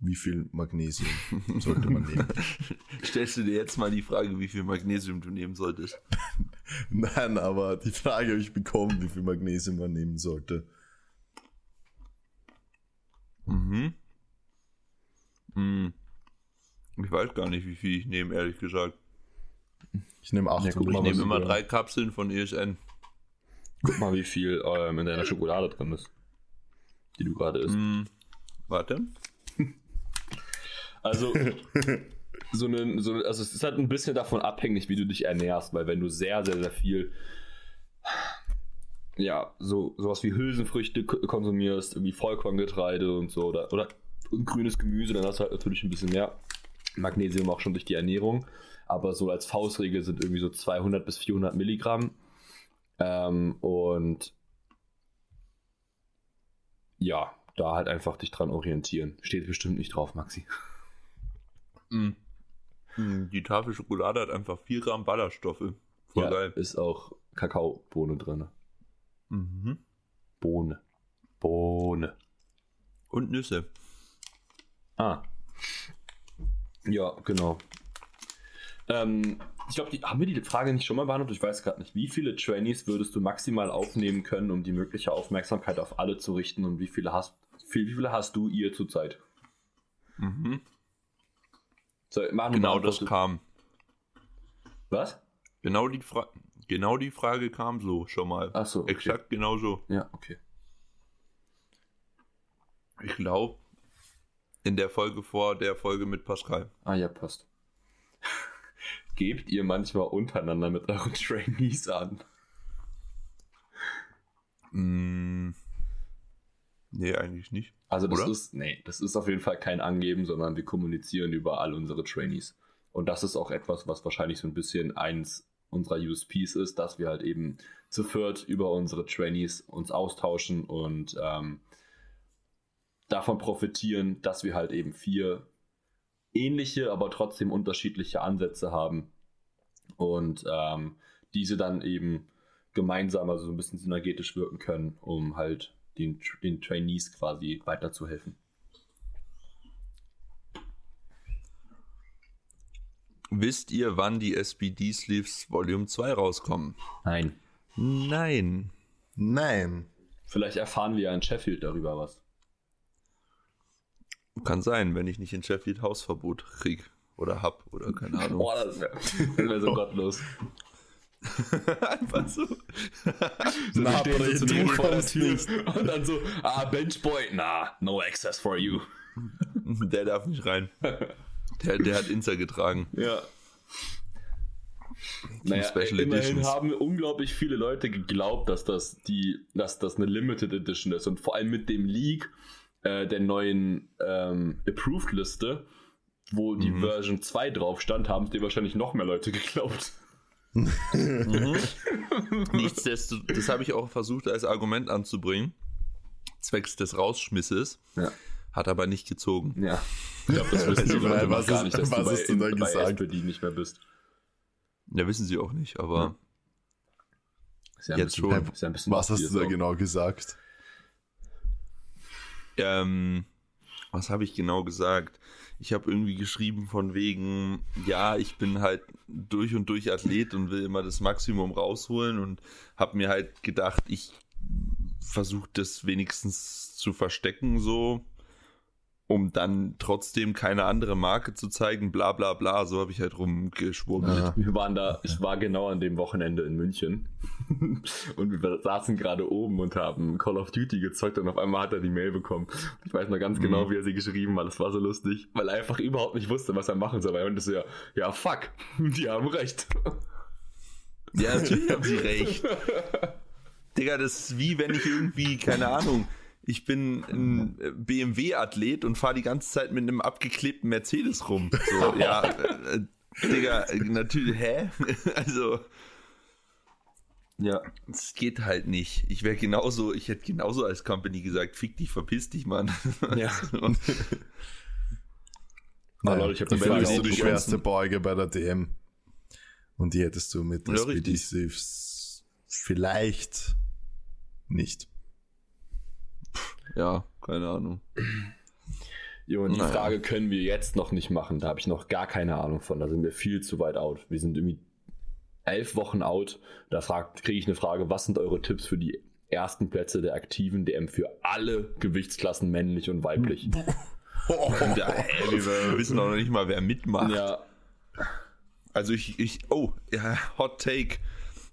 Wie viel Magnesium sollte man nehmen? Stellst du dir jetzt mal die Frage, wie viel Magnesium du nehmen solltest? Nein, aber die Frage habe ich bekommen, wie viel Magnesium man nehmen sollte. Mhm. Mhm. Ich weiß gar nicht, wie viel ich nehme, ehrlich gesagt. Ich nehme 800. guck mal, Ich nehme immer drei Kapseln von ESN. Guck mal, wie viel ähm, in deiner Schokolade drin ist, die du gerade isst. Mhm. Warte. Also, so eine, so, also es ist halt ein bisschen davon abhängig, wie du dich ernährst, weil wenn du sehr, sehr, sehr viel, ja, so sowas wie Hülsenfrüchte konsumierst, irgendwie Vollkorngetreide und so, oder, oder grünes Gemüse, dann hast du halt natürlich ein bisschen mehr Magnesium auch schon durch die Ernährung. Aber so als Faustregel sind irgendwie so 200 bis 400 Milligramm. Ähm, und ja, da halt einfach dich dran orientieren. Steht bestimmt nicht drauf, Maxi. Mhm. Mhm, Die Tafel Schokolade hat einfach 4 Gramm Ballaststoffe. Voll ja, geil. Ist auch Kakaobohne drin. Mhm. Bohne. Bohne. Und Nüsse. Ah. Ja, genau. Ähm, ich glaube, haben wir die Frage nicht schon mal beantwortet? Ich weiß gerade nicht. Wie viele Trainees würdest du maximal aufnehmen können, um die mögliche Aufmerksamkeit auf alle zu richten? Und wie viele hast, wie wie viele hast du ihr zurzeit? Mhm. So, Genau das beantwortet- kam. Was? Genau die, Fra genau die Frage kam so schon mal. Ach so, okay. Exakt genau so. Ja, okay. Ich glaube, in der Folge vor der Folge mit Pascal. Ah ja, passt. Gebt ihr manchmal untereinander mit euren Trainees an? Mm. Nee, eigentlich nicht. Also das Oder? ist, nee, das ist auf jeden Fall kein Angeben, sondern wir kommunizieren über all unsere Trainees. Und das ist auch etwas, was wahrscheinlich so ein bisschen eins unserer USPs ist, dass wir halt eben zu viert über unsere Trainees uns austauschen und ähm, davon profitieren, dass wir halt eben vier ähnliche, aber trotzdem unterschiedliche Ansätze haben und ähm, diese dann eben gemeinsam, also so ein bisschen synergetisch wirken können, um halt den, den Trainees quasi weiterzuhelfen. Wisst ihr, wann die SBD Sleeves Volume 2 rauskommen? Nein. Nein. Nein. Vielleicht erfahren wir ja in Sheffield darüber was. Kann sein, wenn ich nicht in Sheffield Hausverbot krieg oder hab oder keine Ahnung. Boah, das wäre wär so gottlos. Einfach so. So, Na, stehen Bre, so zu du dem vor der Tür nicht. und dann so, ah, Benchboy, na, no access for you. Der darf nicht rein. Der, der hat Insta getragen. Ja. Naja, Special immerhin Editions. haben unglaublich viele Leute geglaubt, dass das die, dass das eine Limited Edition ist und vor allem mit dem Leak äh, der neuen ähm, Approved Liste, wo die Mhm. Version 2 drauf stand, haben es dir wahrscheinlich noch mehr Leute geglaubt. Nichtsdestotrotz, das habe ich auch versucht als Argument anzubringen, zwecks des Rausschmisses, Ja. hat aber nicht gezogen. Ja. Ich glaube, das wissen die Weil, Leute was gar ist- nicht, dass was du bei, hast du da bei gesagt? SPD nicht mehr bist. Ja, wissen sie auch nicht, aber Ist ja ein Jetzt bisschen- schon. Ist ja ein bisschen Was hast du da obvious genau gesagt? Ähm, was habe ich genau gesagt? Ich habe irgendwie geschrieben von wegen, ja, ich bin halt durch und durch Athlet und will immer das Maximum rausholen und habe mir halt gedacht, ich versuche das wenigstens zu verstecken so, um dann trotzdem keine andere Marke zu zeigen, bla bla bla, so habe ich halt rumgeschwurbelt. Ja. Wir waren da, ich war genau an dem Wochenende in München und wir saßen gerade oben und haben Call of Duty gezockt und auf einmal hat er die Mail bekommen. Ich weiß noch ganz genau, Mhm. wie er sie geschrieben hat. Das war so lustig, weil er einfach überhaupt nicht wusste, was er machen soll. Weil er so, ja, ja, fuck, die haben recht. Ja, natürlich haben sie recht. Digga, das ist wie wenn ich irgendwie, keine Ahnung, ich bin ein BMW-Athlet und fahre die ganze Zeit mit einem abgeklebten Mercedes rum. So, ja, äh, äh, Digga, äh, natürlich, hä? Also, Ja. es geht halt nicht. Ich wäre genauso, ich hätte genauso als Company gesagt, fick dich, verpiss dich, Mann. Ja. Und, Aber Leute, ich hab die dann Frage bist du auch die schwerste Beuge bei der DM. Und die hättest du mit Ja, SPD vielleicht nicht. Ja, keine Ahnung. Jo, und die Naja. Frage können wir jetzt noch nicht machen. Da habe ich noch gar keine Ahnung von. Da sind wir viel zu weit out. Wir sind irgendwie elf Wochen out. Da kriege ich eine Frage, was sind eure Tipps für die ersten Plätze der aktiven DM für alle Gewichtsklassen, männlich und weiblich? Ja, hä, wir wissen auch noch nicht mal, wer mitmacht. Ja, Also ich, ich, oh, ja, Hot Take.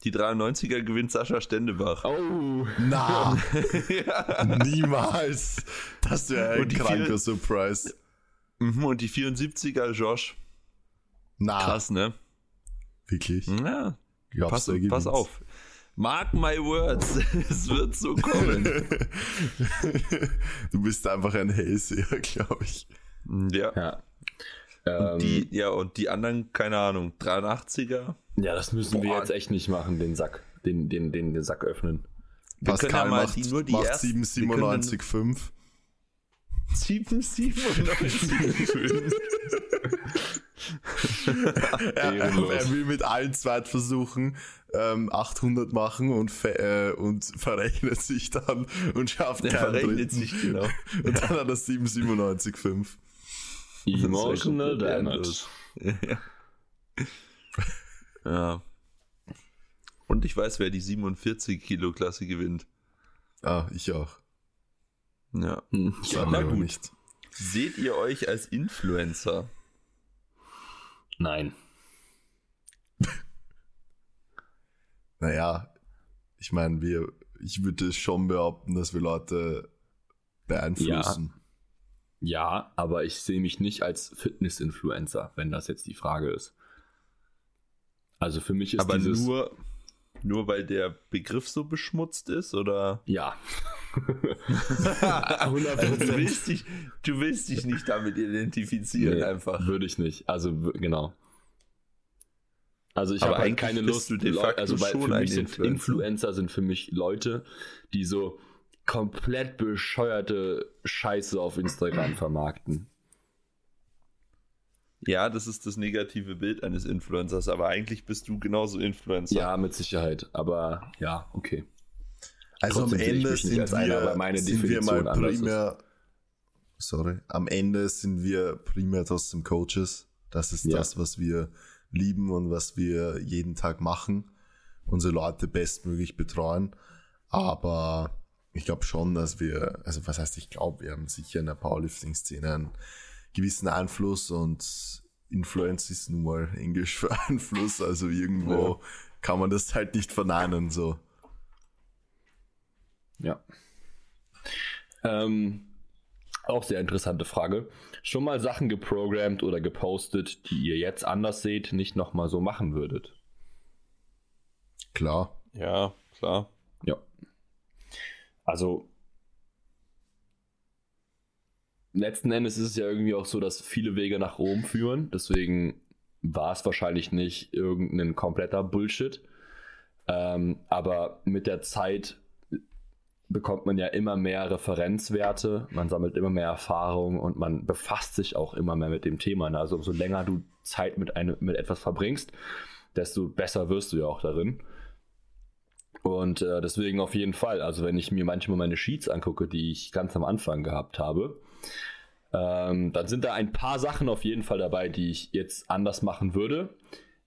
Die 93er gewinnt Sascha Stendebach. oh, Na, ja. niemals. Das wäre ein kranker Surprise. Mhm, Und die 74er Josh. Na, Krass, ne? wirklich. Ja, Glaubst pass, pass auf. Mark my words, es wird so kommen. du bist einfach ein Hellseher, glaube ich. ja. ja. Ähm, Die, ja, und die anderen, keine Ahnung, 83er. ja, das müssen wir Boah. jetzt echt nicht machen, den Sack, den, den, den, den Sack öffnen. Wir können ja macht, die- nur die macht ersten- wir können 797,5. 797. Er, er, will mit allen Zweitversuchen ähm, 800 machen und, äh, und verrechnet sich dann und schafft Der keinen verrechnet dritten. sich, genau. Und dann hat er 797,5. Emotional Damage. Ja. ja. Und ich weiß, wer die 47 Kilo Klasse gewinnt. Ah, ich auch. Ja. Hm. Ja, na gut. nicht. Seht ihr euch als Influencer? Nein. Naja, ich meine, wir, ich würde schon behaupten, dass wir Leute beeinflussen. Ja, aber ich sehe mich nicht als Fitness-Influencer, wenn das jetzt die Frage ist. Also für mich ist Aber dieses... nur, nur weil der Begriff so beschmutzt ist, oder? Ja. Also du, willst dich, du willst dich nicht damit identifizieren, Nee, einfach. Würde ich nicht. Also genau. Also ich habe halt eigentlich keine Lust. du de Leu- facto also weil schon für mich sind Influencer. Influencer sind für mich Leute, die so komplett bescheuerte Scheiße auf Instagram vermarkten. Ja, das ist das negative Bild eines Influencers, aber eigentlich bist du genauso Influencer. Ja, mit Sicherheit. Aber ja, okay. Also am Trotzdem ich Ende sind als einer, wir, meine sind wir mal primär, sorry, am Ende sind wir primär trotzdem Coaches. Das ist Ja. das, was wir lieben und was wir jeden Tag machen, unsere Leute bestmöglich betreuen. Aber ich glaube schon, dass wir, also was heißt ich glaube, wir haben sicher in der Powerlifting-Szene einen gewissen Einfluss und Influence ist nun mal Englisch für Einfluss, also irgendwo ja. kann man das halt nicht verneinen, so. Ja. Ähm, auch sehr interessante Frage. Schon mal Sachen geprogrammt oder gepostet, die ihr jetzt anders seht, nicht nochmal so machen würdet? Klar. Ja, klar. Also, letzten Endes ist es ja irgendwie auch so, dass viele Wege nach Rom führen. Deswegen war es wahrscheinlich nicht irgendein kompletter Bullshit. Ähm, aber mit der Zeit bekommt man ja immer mehr Referenzwerte, man sammelt immer mehr Erfahrung und man befasst sich auch immer mehr mit dem Thema. Ne? Also umso länger du Zeit mit, einem, mit etwas verbringst, desto besser wirst du ja auch darin. Und äh, deswegen auf jeden Fall, also wenn ich mir manchmal meine Sheets angucke, die ich ganz am Anfang gehabt habe, ähm, dann sind da ein paar Sachen auf jeden Fall dabei, die ich jetzt anders machen würde.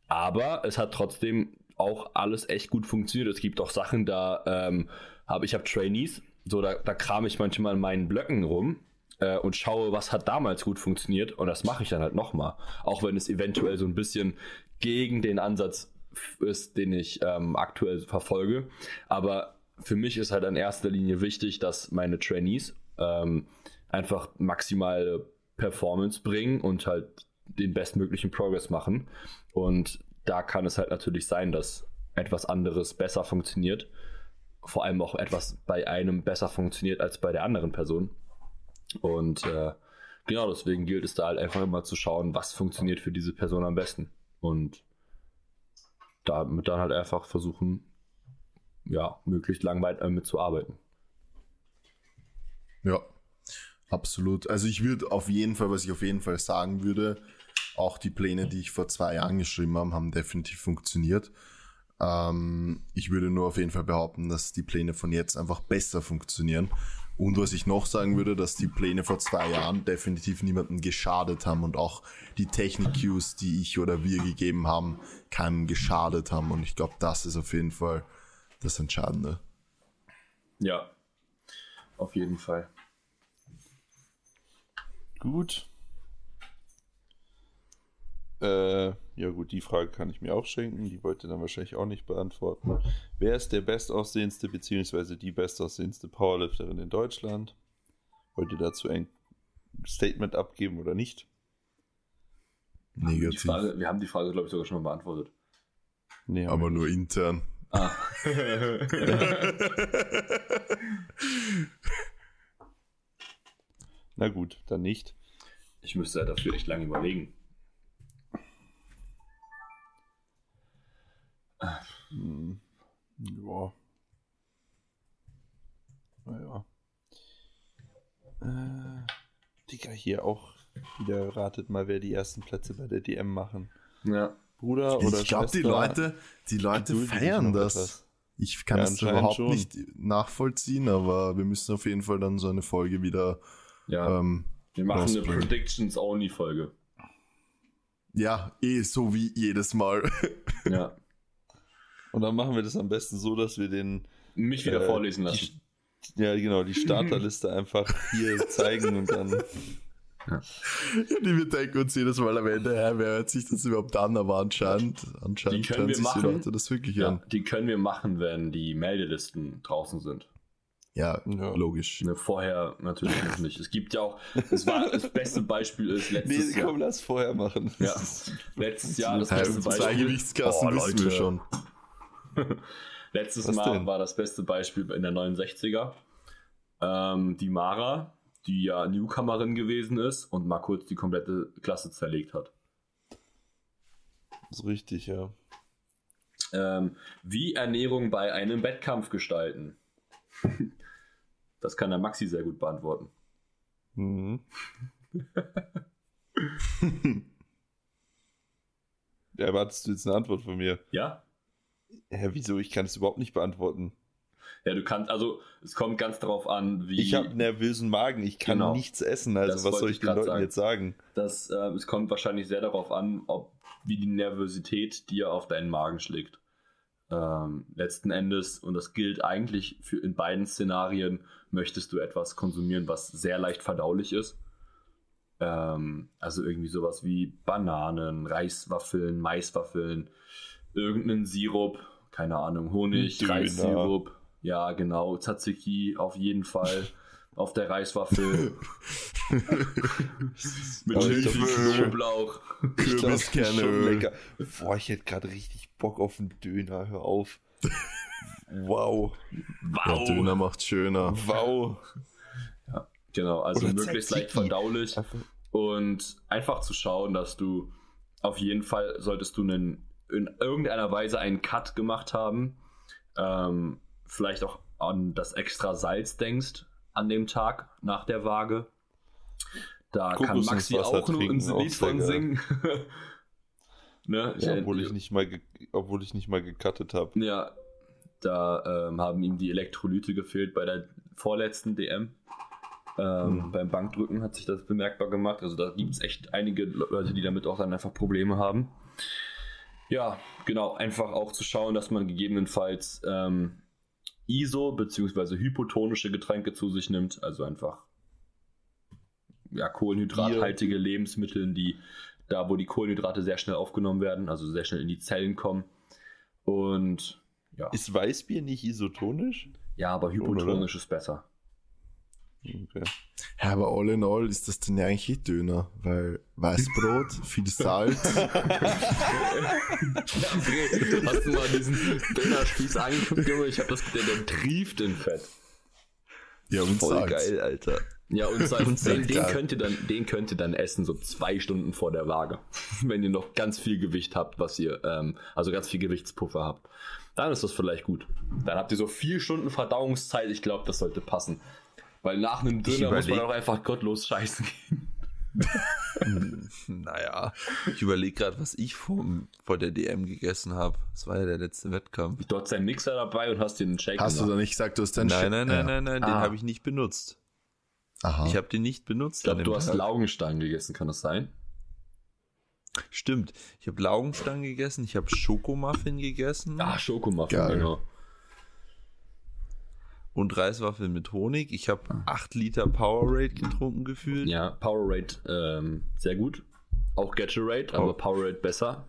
Aber es hat trotzdem auch alles echt gut funktioniert. Es gibt auch Sachen, da ähm, habe ich habe Trainees, so da, da kram ich manchmal in meinen Blöcken rum äh, und schaue, was hat damals gut funktioniert und das mache ich dann halt nochmal. Auch wenn es eventuell so ein bisschen gegen den Ansatz ist, den ich ähm, aktuell verfolge. Aber für mich ist halt in erster Linie wichtig, dass meine Trainees ähm, einfach maximale Performance bringen und halt den bestmöglichen Progress machen. Und da kann es halt natürlich sein, dass etwas anderes besser funktioniert vor allem auch etwas bei einem besser funktioniert als bei der anderen Person. Und äh, genau deswegen gilt es da halt einfach immer zu schauen, was funktioniert für diese Person am besten. Und damit dann halt einfach versuchen, ja, möglichst lang weiter mitzuarbeiten. Ja, absolut. Also ich würde auf jeden Fall, was ich auf jeden Fall sagen würde, auch die Pläne, die ich vor zwei Jahren geschrieben habe, haben definitiv funktioniert. Ähm, ich würde nur auf jeden Fall behaupten, dass die Pläne von jetzt einfach besser funktionieren. Und was ich noch sagen würde, dass die Pläne vor zwei Jahren definitiv niemandem geschadet haben und auch die Technik-Cues, die ich oder wir gegeben haben, keinem geschadet haben. Und ich glaube, das ist auf jeden Fall das Entscheidende. Ja, auf jeden Fall. Gut. Äh, ja gut, die Frage kann ich mir auch schenken. Die wollte dann wahrscheinlich auch nicht beantworten. Wer ist der bestaussehendste bzw. die bestaussehendste Powerlifterin in Deutschland? Wollt ihr dazu ein Statement abgeben oder nicht? Negativ. Frage, wir haben die Frage, glaube ich, sogar schon mal beantwortet. Nee, Aber nur nicht. intern. Ah. Na gut, dann nicht. Ich müsste ja dafür echt lange überlegen. Hm. Ja. Naja. Äh, Digga, hier auch wieder ratet mal, wer die ersten Plätze bei der DM machen. Ja. Bruder oder Ich glaube, die Leute, die Leute feiern das. Etwas. Ich kann es ja, überhaupt schon. nicht nachvollziehen, aber wir müssen auf jeden Fall dann so eine Folge wieder. Ja. Ähm, wir machen eine Predictions-Only-Folge. Ja, eh so wie jedes Mal. Ja. Und dann machen wir das am besten so, dass wir den. Mich wieder äh, vorlesen lassen. Die, ja, genau, die Starterliste einfach hier zeigen und dann. Ja. ja, die wir denken uns jedes Mal am Ende, hä, wer hört sich das überhaupt an? Aber anscheinend, anscheinend die können wir machen, die Leute das wirklich ja, an. Die können wir machen, wenn die Meldelisten draußen sind. Ja, ja. logisch. Ne, vorher natürlich noch nicht. Es gibt ja auch, das, war, das beste Beispiel ist letztes nee, Jahr. komm, lass vorher machen. Ja, letztes Jahr das beste Beispiel. Zwei Gewichtskassen oh, wissen wir schon. Letztes Was Mal denn? war das beste Beispiel in der 69er. Ähm, die Mara, die ja Newcomerin gewesen ist und mal kurz die komplette Klasse zerlegt hat. Das ist richtig, ja. Ähm, wie Ernährung bei einem Wettkampf gestalten? das kann der Maxi sehr gut beantworten. Mhm. Erwartest du jetzt eine Antwort von mir? Ja. Hä, wieso? Ich kann es überhaupt nicht beantworten. Ja, du kannst, also es kommt ganz darauf an, wie. Ich habe nervösen Magen, ich kann genau. nichts essen, also das was soll ich den Leuten sagen. jetzt sagen? Das, äh, es kommt wahrscheinlich sehr darauf an, ob wie die Nervosität dir auf deinen Magen schlägt. Ähm, letzten Endes, und das gilt eigentlich für in beiden Szenarien, möchtest du etwas konsumieren, was sehr leicht verdaulich ist. Ähm, also irgendwie sowas wie Bananen, Reiswaffeln, Maiswaffeln, irgendeinen Sirup, keine Ahnung, Honig, Döner. Reissirup. Ja, genau, Tzatziki auf jeden Fall auf der Reiswaffel. Mit ist Knoblauch. Ich glaub, das ist schon Kürbiskernöl. lecker. Boah, ich hätte gerade richtig Bock auf einen Döner. Hör auf. Wow. Ja, Döner macht schöner. Wow. Genau, also Oder möglichst leicht verdaulich. Und einfach zu schauen, dass du auf jeden Fall solltest du einen, in irgendeiner Weise einen Cut gemacht haben, ähm, vielleicht auch an das extra Salz denkst an dem Tag nach der Waage. Da kann Maxi auch nur ein Lied von singen. ne? Ja, obwohl ich nicht mal, obwohl ich nicht mal gecuttet habe. Ja, da ähm, haben ihm die Elektrolyte gefehlt bei der vorletzten DM. Ähm, Hm. Beim Bankdrücken hat sich das bemerkbar gemacht. Also da gibt es echt einige Leute, die damit auch dann einfach Probleme haben. Ja, genau. Einfach auch zu schauen, dass man gegebenenfalls ähm, ISO bzw. hypotonische Getränke zu sich nimmt. Also einfach ja, kohlenhydrathaltige Lebensmittel, die da, wo die Kohlenhydrate sehr schnell aufgenommen werden, also sehr schnell in die Zellen kommen. Und ja, Ist Weißbier nicht isotonisch? ja aber hypotonisch ist besser. Okay. Ja, aber all in all ist das denn ja eigentlich eh Döner, weil Weißbrot, viel Salz. Hast du mal diesen Dönerspieß angeguckt, Junge? Ich hab das, der, der trieft in Fett. Ja, und Voll Salz. geil, Alter. Ja, und, sein, und den, den, könnt ihr dann, den könnt ihr dann essen, so zwei Stunden vor der Waage. Wenn ihr noch ganz viel Gewicht habt, was ihr, ähm, also ganz viel Gewichtspuffer habt. Dann ist das vielleicht gut. Dann habt ihr so vier Stunden Verdauungszeit. Ich glaube, das sollte passen. Weil nach einem Döner muss man überleg- auch einfach gottlos scheißen gehen. Naja, ich überlege gerade, was ich vor, vor der DM gegessen habe. Das war ja der letzte Wettkampf. Du hast deinen Mixer dabei und hast dir einen Shake Hast du gemacht. da nicht gesagt, du hast deinen Nein, nein, nein, nein, nein, den Ah. habe ich nicht benutzt. Aha. Ich habe den nicht benutzt. Ich glaube, du dem hast Tag. Laugenstangen gegessen, kann das sein? Stimmt. Ich habe Laugenstangen gegessen, ich habe Schokomuffin gegessen Ah, Schokomuffin, Geil. genau. Und Reiswaffeln mit Honig. Ich habe 8 Liter Powerade getrunken gefühlt. Ja, Powerade ähm, sehr gut. Auch Gatorade, Oh. aber Powerade besser.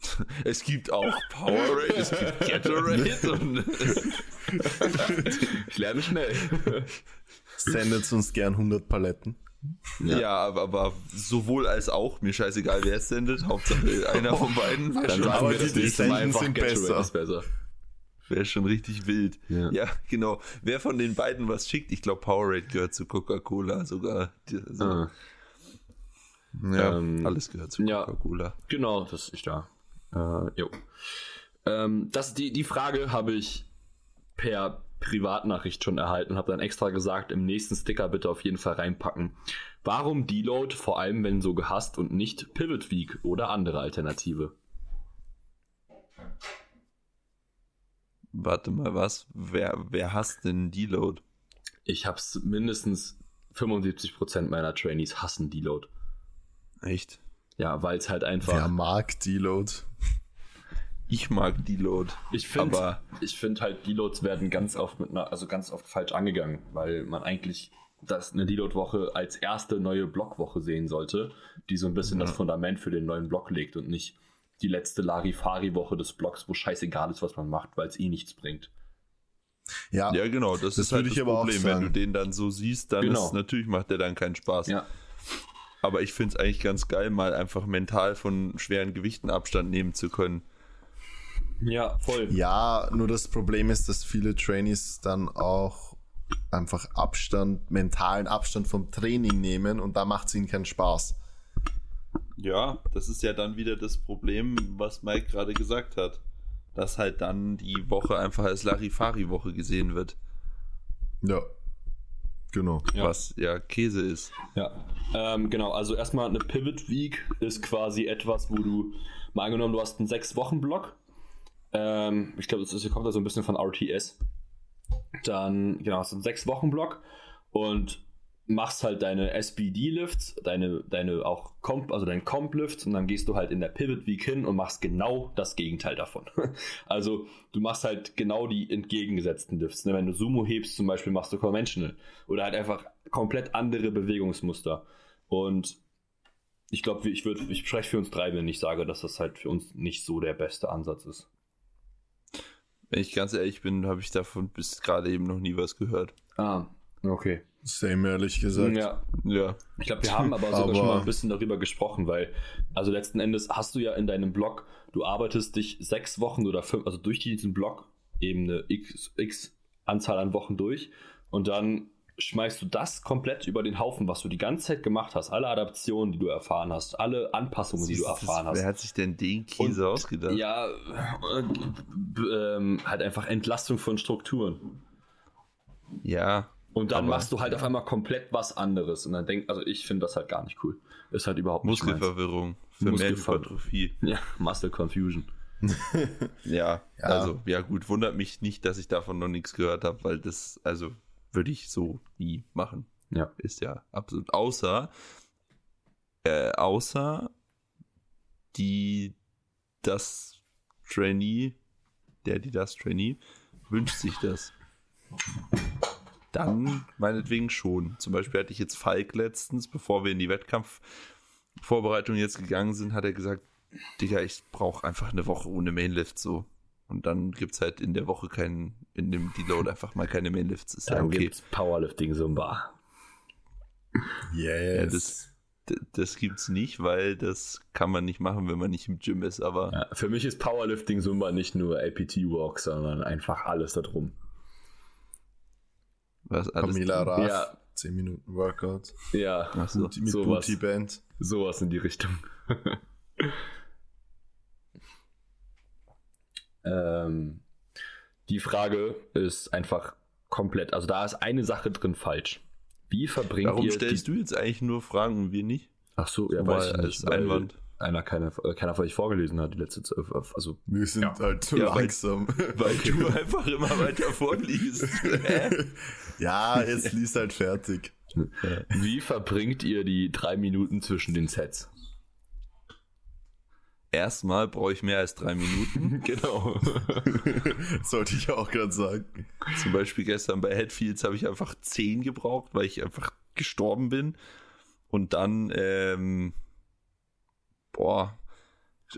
Es gibt auch Powerade, es gibt Gatorade und Ich lerne schnell. Sendet uns gern 100 Paletten. ja, aber, aber sowohl als auch, mir scheißegal, wer es sendet, Hauptsache einer von beiden Dann schon, sagen aber wir die Mal Senden einfach sind Gatorade besser. Ist besser. wär schon richtig wild. Ja. Ja. genau. Wer von den beiden was schickt, ich glaube Powerade gehört zu Coca-Cola sogar. Also, Ah, Ja, Ähm, alles gehört zu ja. Coca-Cola. genau, das ist da. Äh, jo. Ähm, das, die, die Frage habe ich per Privatnachricht schon erhalten, habe dann extra gesagt, im nächsten Sticker bitte auf jeden Fall reinpacken. Warum Deload, vor allem wenn so gehasst und nicht Pivot Week oder andere Alternative? Warte mal, was? Wer, wer hasst denn Deload? Ich hab's mindestens 75% meiner Trainees hassen Deload. Echt? Ja, weil es halt einfach. Wer mag Deload? Ich mag Deload. ich finde, aber- ich finde halt Deloads werden ganz oft mit einer, also ganz oft falsch angegangen, weil man eigentlich das eine Deload-Woche als erste neue Blockwoche sehen sollte, die so ein bisschen das Fundament für den neuen Block legt und nicht die letzte Larifari-Woche des Blocks, wo scheißegal ist, was man macht, weil es eh nichts bringt. Ja, Ja, genau, das, Das ist halt das Problem. Wenn du den dann so siehst, dann Genau. ist natürlich macht der dann keinen Spaß. Ja, Aber ich finde es eigentlich ganz geil, mal einfach mental von schweren Gewichten Abstand nehmen zu können. ja, voll. Ja, nur das Problem ist, dass viele Trainees dann auch einfach Abstand, mentalen Abstand vom Training nehmen und da macht es ihnen keinen Spaß. Ja, das ist ja dann wieder das Problem, was Mike gerade gesagt hat. Dass halt dann die Woche einfach als Larifari-Woche gesehen wird. Ja, genau. Ja. Was ja Käse ist. Ja, ähm, genau. Also erstmal eine Pivot Week ist quasi etwas, wo du mal angenommen, du hast einen sechs Wochen Block. Ähm, ich glaube, das ist, kommt da so ein bisschen von RTS. Dann genau hast du einen sechs Wochen Block und machst halt deine SBD-Lifts, deine, deine auch Comp, also dein Comp-Lift und dann gehst du halt in der Pivot Week hin und machst genau das Gegenteil davon. Also du machst halt genau die entgegengesetzten Lifts. Ne? Wenn du Sumo hebst zum Beispiel, machst du Conventional oder halt einfach komplett andere Bewegungsmuster. Und ich glaube, ich würde, ich spreche für uns drei, wenn ich sage, dass das halt für uns nicht so der beste Ansatz ist. Wenn ich ganz ehrlich bin, habe ich davon bis gerade eben noch nie was gehört. Ah, okay. Same ehrlich gesagt. Ja, Ja. Ich glaube, wir haben aber sogar Aber- schon mal ein bisschen darüber gesprochen, weil, also letzten Endes hast du ja in deinem Blog, du arbeitest dich sechs Wochen oder fünf, also durch diesen Blog eben eine x, x Anzahl an Wochen durch und dann schmeißt du das komplett über den Haufen, was du die ganze Zeit gemacht hast, alle Adaptionen, die du erfahren hast, alle Anpassungen, die du erfahren hast. Wer hat sich denn den Käse Und- ausgedacht? Ja, äh, ähm, halt einfach Entlastung von Strukturen. Ja. Und dann Aber- machst du halt auf einmal komplett was anderes. Und dann denk, also ich finde das halt gar nicht cool. Ist halt überhaupt nicht. Muskelverwirrung für mehr Muskelver- Hypertrophie. Ja, Muscle Confusion. Ja, Ja. also, ja gut, wundert mich nicht, dass ich davon noch nichts gehört habe, weil das, also, würde ich so nie machen. Ja. Ist ja absolut. Außer, äh, außer die, das Trainee, der, die das Trainee, wünscht sich das. Dann meinetwegen schon. Zum Beispiel hatte ich jetzt Falk letztens, bevor wir in die Wettkampfvorbereitung jetzt gegangen sind, hat er gesagt, Digga, ich brauche einfach eine Woche ohne Mainlift so. Und dann gibt's halt in der Woche keinen, in dem Deload einfach mal keine Mainlifts. Ist ja Dann okay. gibt's Powerlifting Zumba. Yes. Ja, das, das gibt's nicht, weil das kann man nicht machen, wenn man nicht im Gym ist, aber Ja, für mich ist Powerlifting Zumba nicht nur APT Walk, sondern einfach alles da drum. Was alles. Pamela Raff, Ja. 10 Minuten Workout. Ja, Ach so. Booty, mit sowas. Booty Band. sowas in die Richtung. ähm, die Frage ist einfach komplett, also da ist eine Sache drin falsch. Wie verbringt Warum ihr stellst die, du jetzt eigentlich nur Fragen und wir nicht? Ach so, ja, ich als weil Einwand. Einer keiner, äh, keiner von euch vorgelesen hat die letzte Zeit. Also Wir sind Ja. halt zu Ja, weil- langsam. Weil du einfach immer weiter vorliest. Ja, jetzt liest halt fertig. Wie verbringt ihr die drei Minuten zwischen den Sets? Erstmal brauche ich mehr als drei Minuten. genau. Sollte ich auch gerade sagen. Zum Beispiel gestern bei Headfields habe ich einfach zehn gebraucht, weil ich einfach gestorben bin. Und dann, ähm, boah,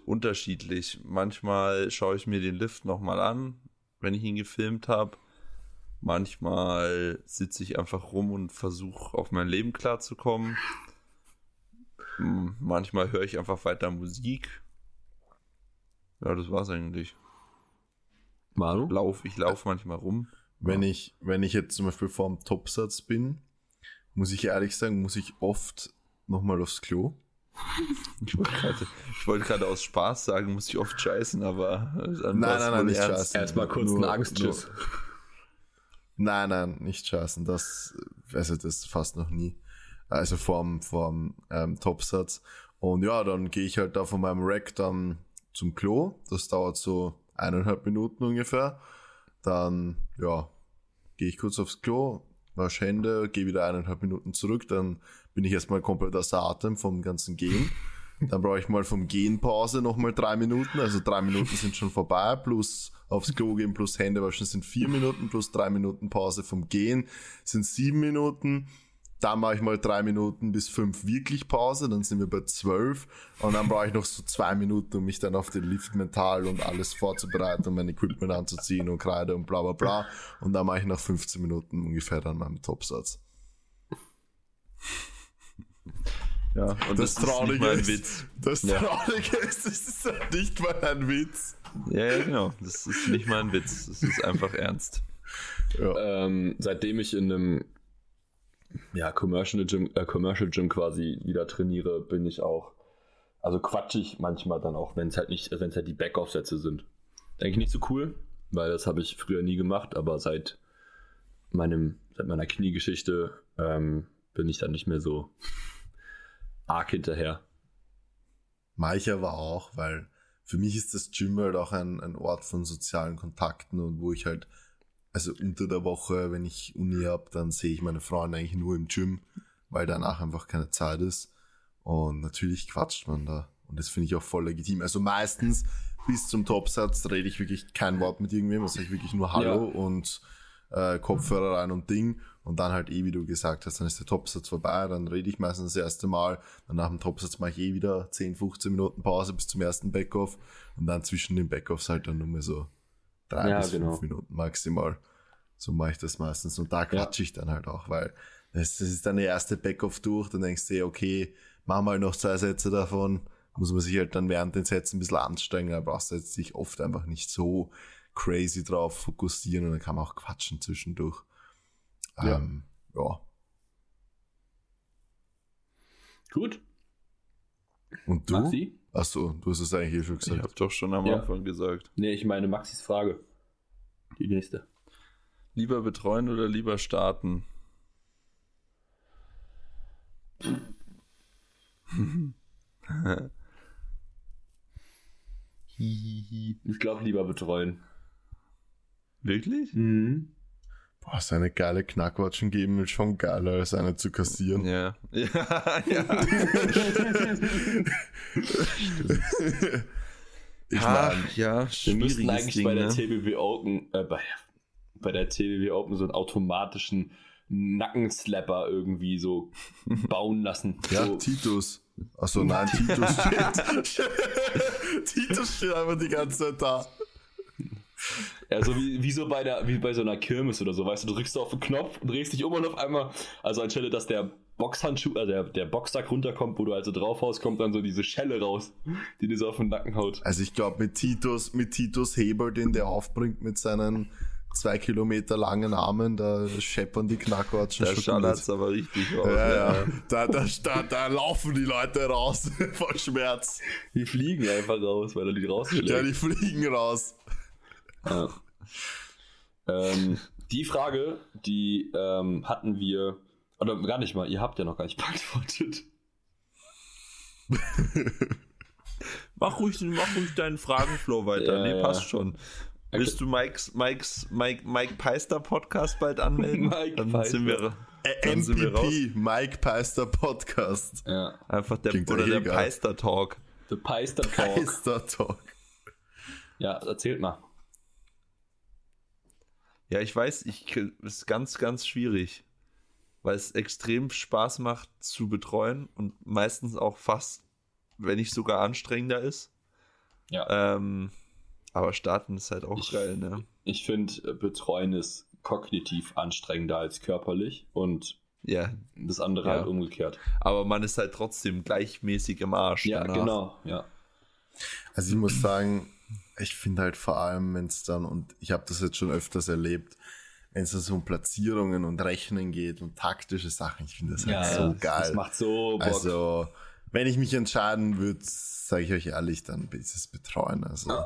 unterschiedlich. Manchmal schaue ich mir den Lift nochmal an, wenn ich ihn gefilmt habe. Manchmal sitze ich einfach rum und versuche auf mein Leben klarzukommen. Hm, Manchmal höre ich einfach weiter Musik. Ja, das war's eigentlich. Manu? Lauf, ich laufe manchmal rum. Wenn ich, wenn ich jetzt zum Beispiel vorm Topsatz bin, muss ich ehrlich sagen, muss ich oft nochmal aufs Klo. Ich wollte gerade ich wollte gerade aus Spaß sagen, muss ich oft scheißen, aber Nein, nein, nein, nicht ernst. scheißen. Erstmal kurz Nur- einen Angstschiss. Nein, nein, nicht scheißen. Das, also das fast noch nie. Also vorm, vorm ähm, Topsatz. Und ja, dann gehe ich halt da von meinem Rack dann zum Klo. Das dauert so eineinhalb Minuten ungefähr. Dann, ja, gehe ich kurz aufs Klo, wasche Hände, gehe wieder eineinhalb Minuten zurück. Dann bin ich erstmal komplett außer Atem vom ganzen Gehen. Dann brauche ich mal vom Gehen Pause nochmal drei Minuten. Also drei Minuten sind schon vorbei, plus aufs Klo gehen, plus Hände waschen sind vier Minuten, plus drei Minuten Pause vom Gehen sind sieben Minuten. Dann mache ich mal drei Minuten bis fünf wirklich Pause, dann sind wir bei zwölf. Und dann brauche ich noch so zwei Minuten, um mich dann auf den Lift mental und alles vorzubereiten, um mein Equipment anzuziehen und Kreide und bla bla bla. Und dann mache ich nach 15 Minuten ungefähr dann meinen Topsatz. Ja, und das, Das ist nicht Traurige mal ein ist- Witz. Das Ja. Traurige ist, es ist halt nicht mal ein Witz. Ja, ja, genau. Das ist nicht mal ein Witz. Das ist einfach ernst. Ja. Ähm, seitdem ich in einem ja, Commercial Gym, äh, Commercial Gym quasi wieder trainiere, bin ich auch, also quatschig manchmal dann auch, wenn es halt nicht, wenn es halt die Backaufsätze sind. Denke ich nicht so cool, weil das habe ich früher nie gemacht, aber seit meinem, seit meiner Kniegeschichte ähm, bin ich dann nicht mehr so arg hinterher. Manche aber auch, weil für mich ist das Gym halt auch ein, ein Ort von sozialen Kontakten und wo ich halt, also unter der Woche, wenn ich Uni hab, dann sehe ich meine Freunde eigentlich nur im Gym. weil danach einfach keine Zeit ist. Und natürlich quatscht man da. Und das finde ich auch voll legitim. Also meistens bis zum Topsatz rede ich wirklich kein Wort mit irgendwem, also ich wirklich nur Hallo Ja. und äh, Kopfhörer rein und Ding. Und dann halt eh, wie du gesagt hast, dann ist der Topsatz vorbei, dann rede ich meistens das erste Mal. Dann nach dem Topsatz mache ich eh wieder 10, 15 Minuten Pause bis zum ersten Backoff. Und dann zwischen den Backoffs halt dann nur mehr so drei Ja, bis genau. fünf Minuten maximal. So mache ich das meistens. Und da quatsche ich dann halt auch, weil das, das ist dann der erste Backoff durch, dann denkst du dir, okay, mach mal noch zwei Sätze davon. Muss man sich halt dann während den Sätzen ein bisschen anstrengen, da brauchst du jetzt sich oft einfach nicht so crazy drauf fokussieren und dann kann man auch quatschen zwischendurch. Ja. Ähm, ja. Gut. Und du? Maxi? Achso, du hast es eigentlich eh schon Ich gesagt. habe doch schon am Ja. Anfang gesagt. Nee, ich meine Maxis Frage. Die nächste. Lieber betreuen oder lieber starten? Ich glaube lieber betreuen. Wirklich? Mhm. Boah, seine geile Knackwatschen geben ist schon geiler, als eine zu kassieren. Ja. Ja, ja. ich Ach, meine, ja, Wir müssten schwieriges eigentlich Ding, bei der ne? TBW Open, äh, bei, bei der TBW Open so einen automatischen Nackenslapper irgendwie so bauen lassen. ja, so, Titus. Achso, nein, Titus steht. Titus steht einfach die ganze Zeit da. Ja, so wie, wie so bei der, wie bei so einer Kirmes oder so, weißt du, du drückst auf den Knopf und drehst dich um und auf einmal, also anstelle, dass der Boxhandschuh, also der, der Boxsack runterkommt, wo du also drauf haust, kommt dann so diese Schelle raus, die dir so auf den Nacken haut. Also ich glaube, mit Titus, mit Titus Hebel, den der aufbringt mit seinen zwei Kilometer langen Armen, da scheppern die Knackwatschen schon schallert gut. aber richtig raus. Ja, ja. Da, da, da, da laufen die Leute raus vor Schmerz. Die fliegen einfach raus, weil er die rausschlägt. Ja, die fliegen raus. Ja. ähm, die Frage, die ähm, hatten wir, oder gar nicht mal, ihr habt ja noch gar nicht beantwortet. Mach ruhig, mach ruhig deinen Fragenflow weiter. Ja, nee, ja. passt schon. Willst du Mikes, Mikes, Mike, Mike Peister Podcast bald anmelden? Mike dann Peister. sind wir Ä- Dann sind wir MPP, Mike Peister Podcast. Ja. einfach der, Klingt oder der. Peister Talk. The Peister Talk. Peister Talk. Ja, erzählt mal. Ja, ich weiß, ich ist ganz, ganz schwierig, weil es extrem Spaß macht zu betreuen und meistens auch fast, wenn nicht sogar anstrengender ist. Ja. Ähm, aber starten ist halt auch Ich- geil, ne? Ich finde, Betreuen ist kognitiv anstrengender als körperlich und Ja, das andere Ja. halt umgekehrt. aber man ist halt trotzdem gleichmäßig im Arsch. Ja, danach. genau. Ja. Also ich muss sagen, ich finde halt vor allem, wenn es dann, und ich habe das jetzt schon öfters erlebt, wenn es dann so um Platzierungen und Rechnen geht und taktische Sachen, ich finde das halt so das, geil. Das macht so Bock. also, wenn ich mich entscheiden würde, sage ich euch ehrlich, dann ist es Betreuen. Also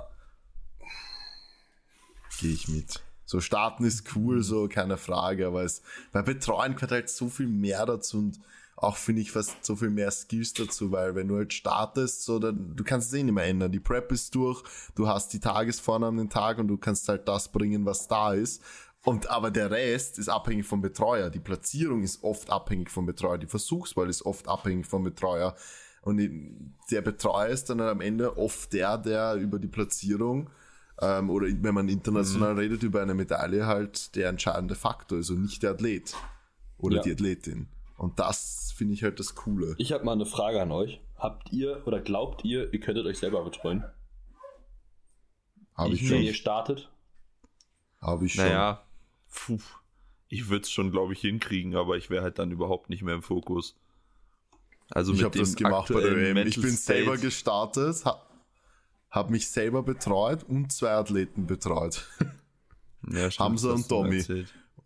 gehe ich mit. So starten ist cool, so keine Frage, aber es bei Betreuen gehört halt so viel mehr dazu und auch finde ich fast so viel mehr Skills dazu, weil wenn du halt startest, so dann du kannst es eh nicht mehr ändern. Die Prep ist durch, du hast die Tagesvornamen den Tag und du kannst halt das bringen, was da ist. Und aber der Rest ist abhängig vom Betreuer. Die Platzierung ist oft abhängig vom Betreuer. Die Versuchswahl ist oft abhängig vom Betreuer. Und der Betreuer ist dann am Ende oft der, der über die Platzierung ähm, oder wenn man international redet über eine Medaille halt der entscheidende Faktor ist und nicht der Athlet oder Ja. die Athletin. Und das finde ich halt das Coole. Ich habe mal eine Frage an euch. Habt ihr oder glaubt ihr, ihr könntet euch selber betreuen? Habe ich, Wenn ihr schon. startet? Habe ich schon. Naja, puh, ich würde es schon, glaube ich, hinkriegen, aber ich wäre halt dann überhaupt nicht mehr im Fokus. Also ich habe das gemacht bei der WM. Ich bin selber State- gestartet, habe hab mich selber betreut und zwei Athleten betreut. ja, stimmt, Hamza und Tommy.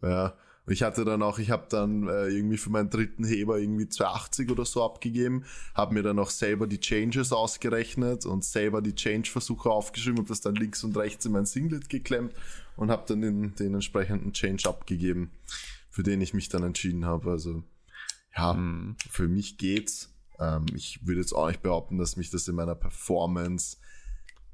Ja. Und ich hatte dann auch, ich habe dann äh, irgendwie für meinen dritten Heber irgendwie 280 oder so abgegeben, habe mir dann auch selber die Changes ausgerechnet und selber die Change-Versuche aufgeschrieben, habe das dann links und rechts in mein Singlet geklemmt und habe dann den, den entsprechenden Change abgegeben, für den ich mich dann entschieden habe. Also ja, Mhm. für mich geht's. Ähm, ich würde jetzt auch nicht behaupten, dass mich das in meiner Performance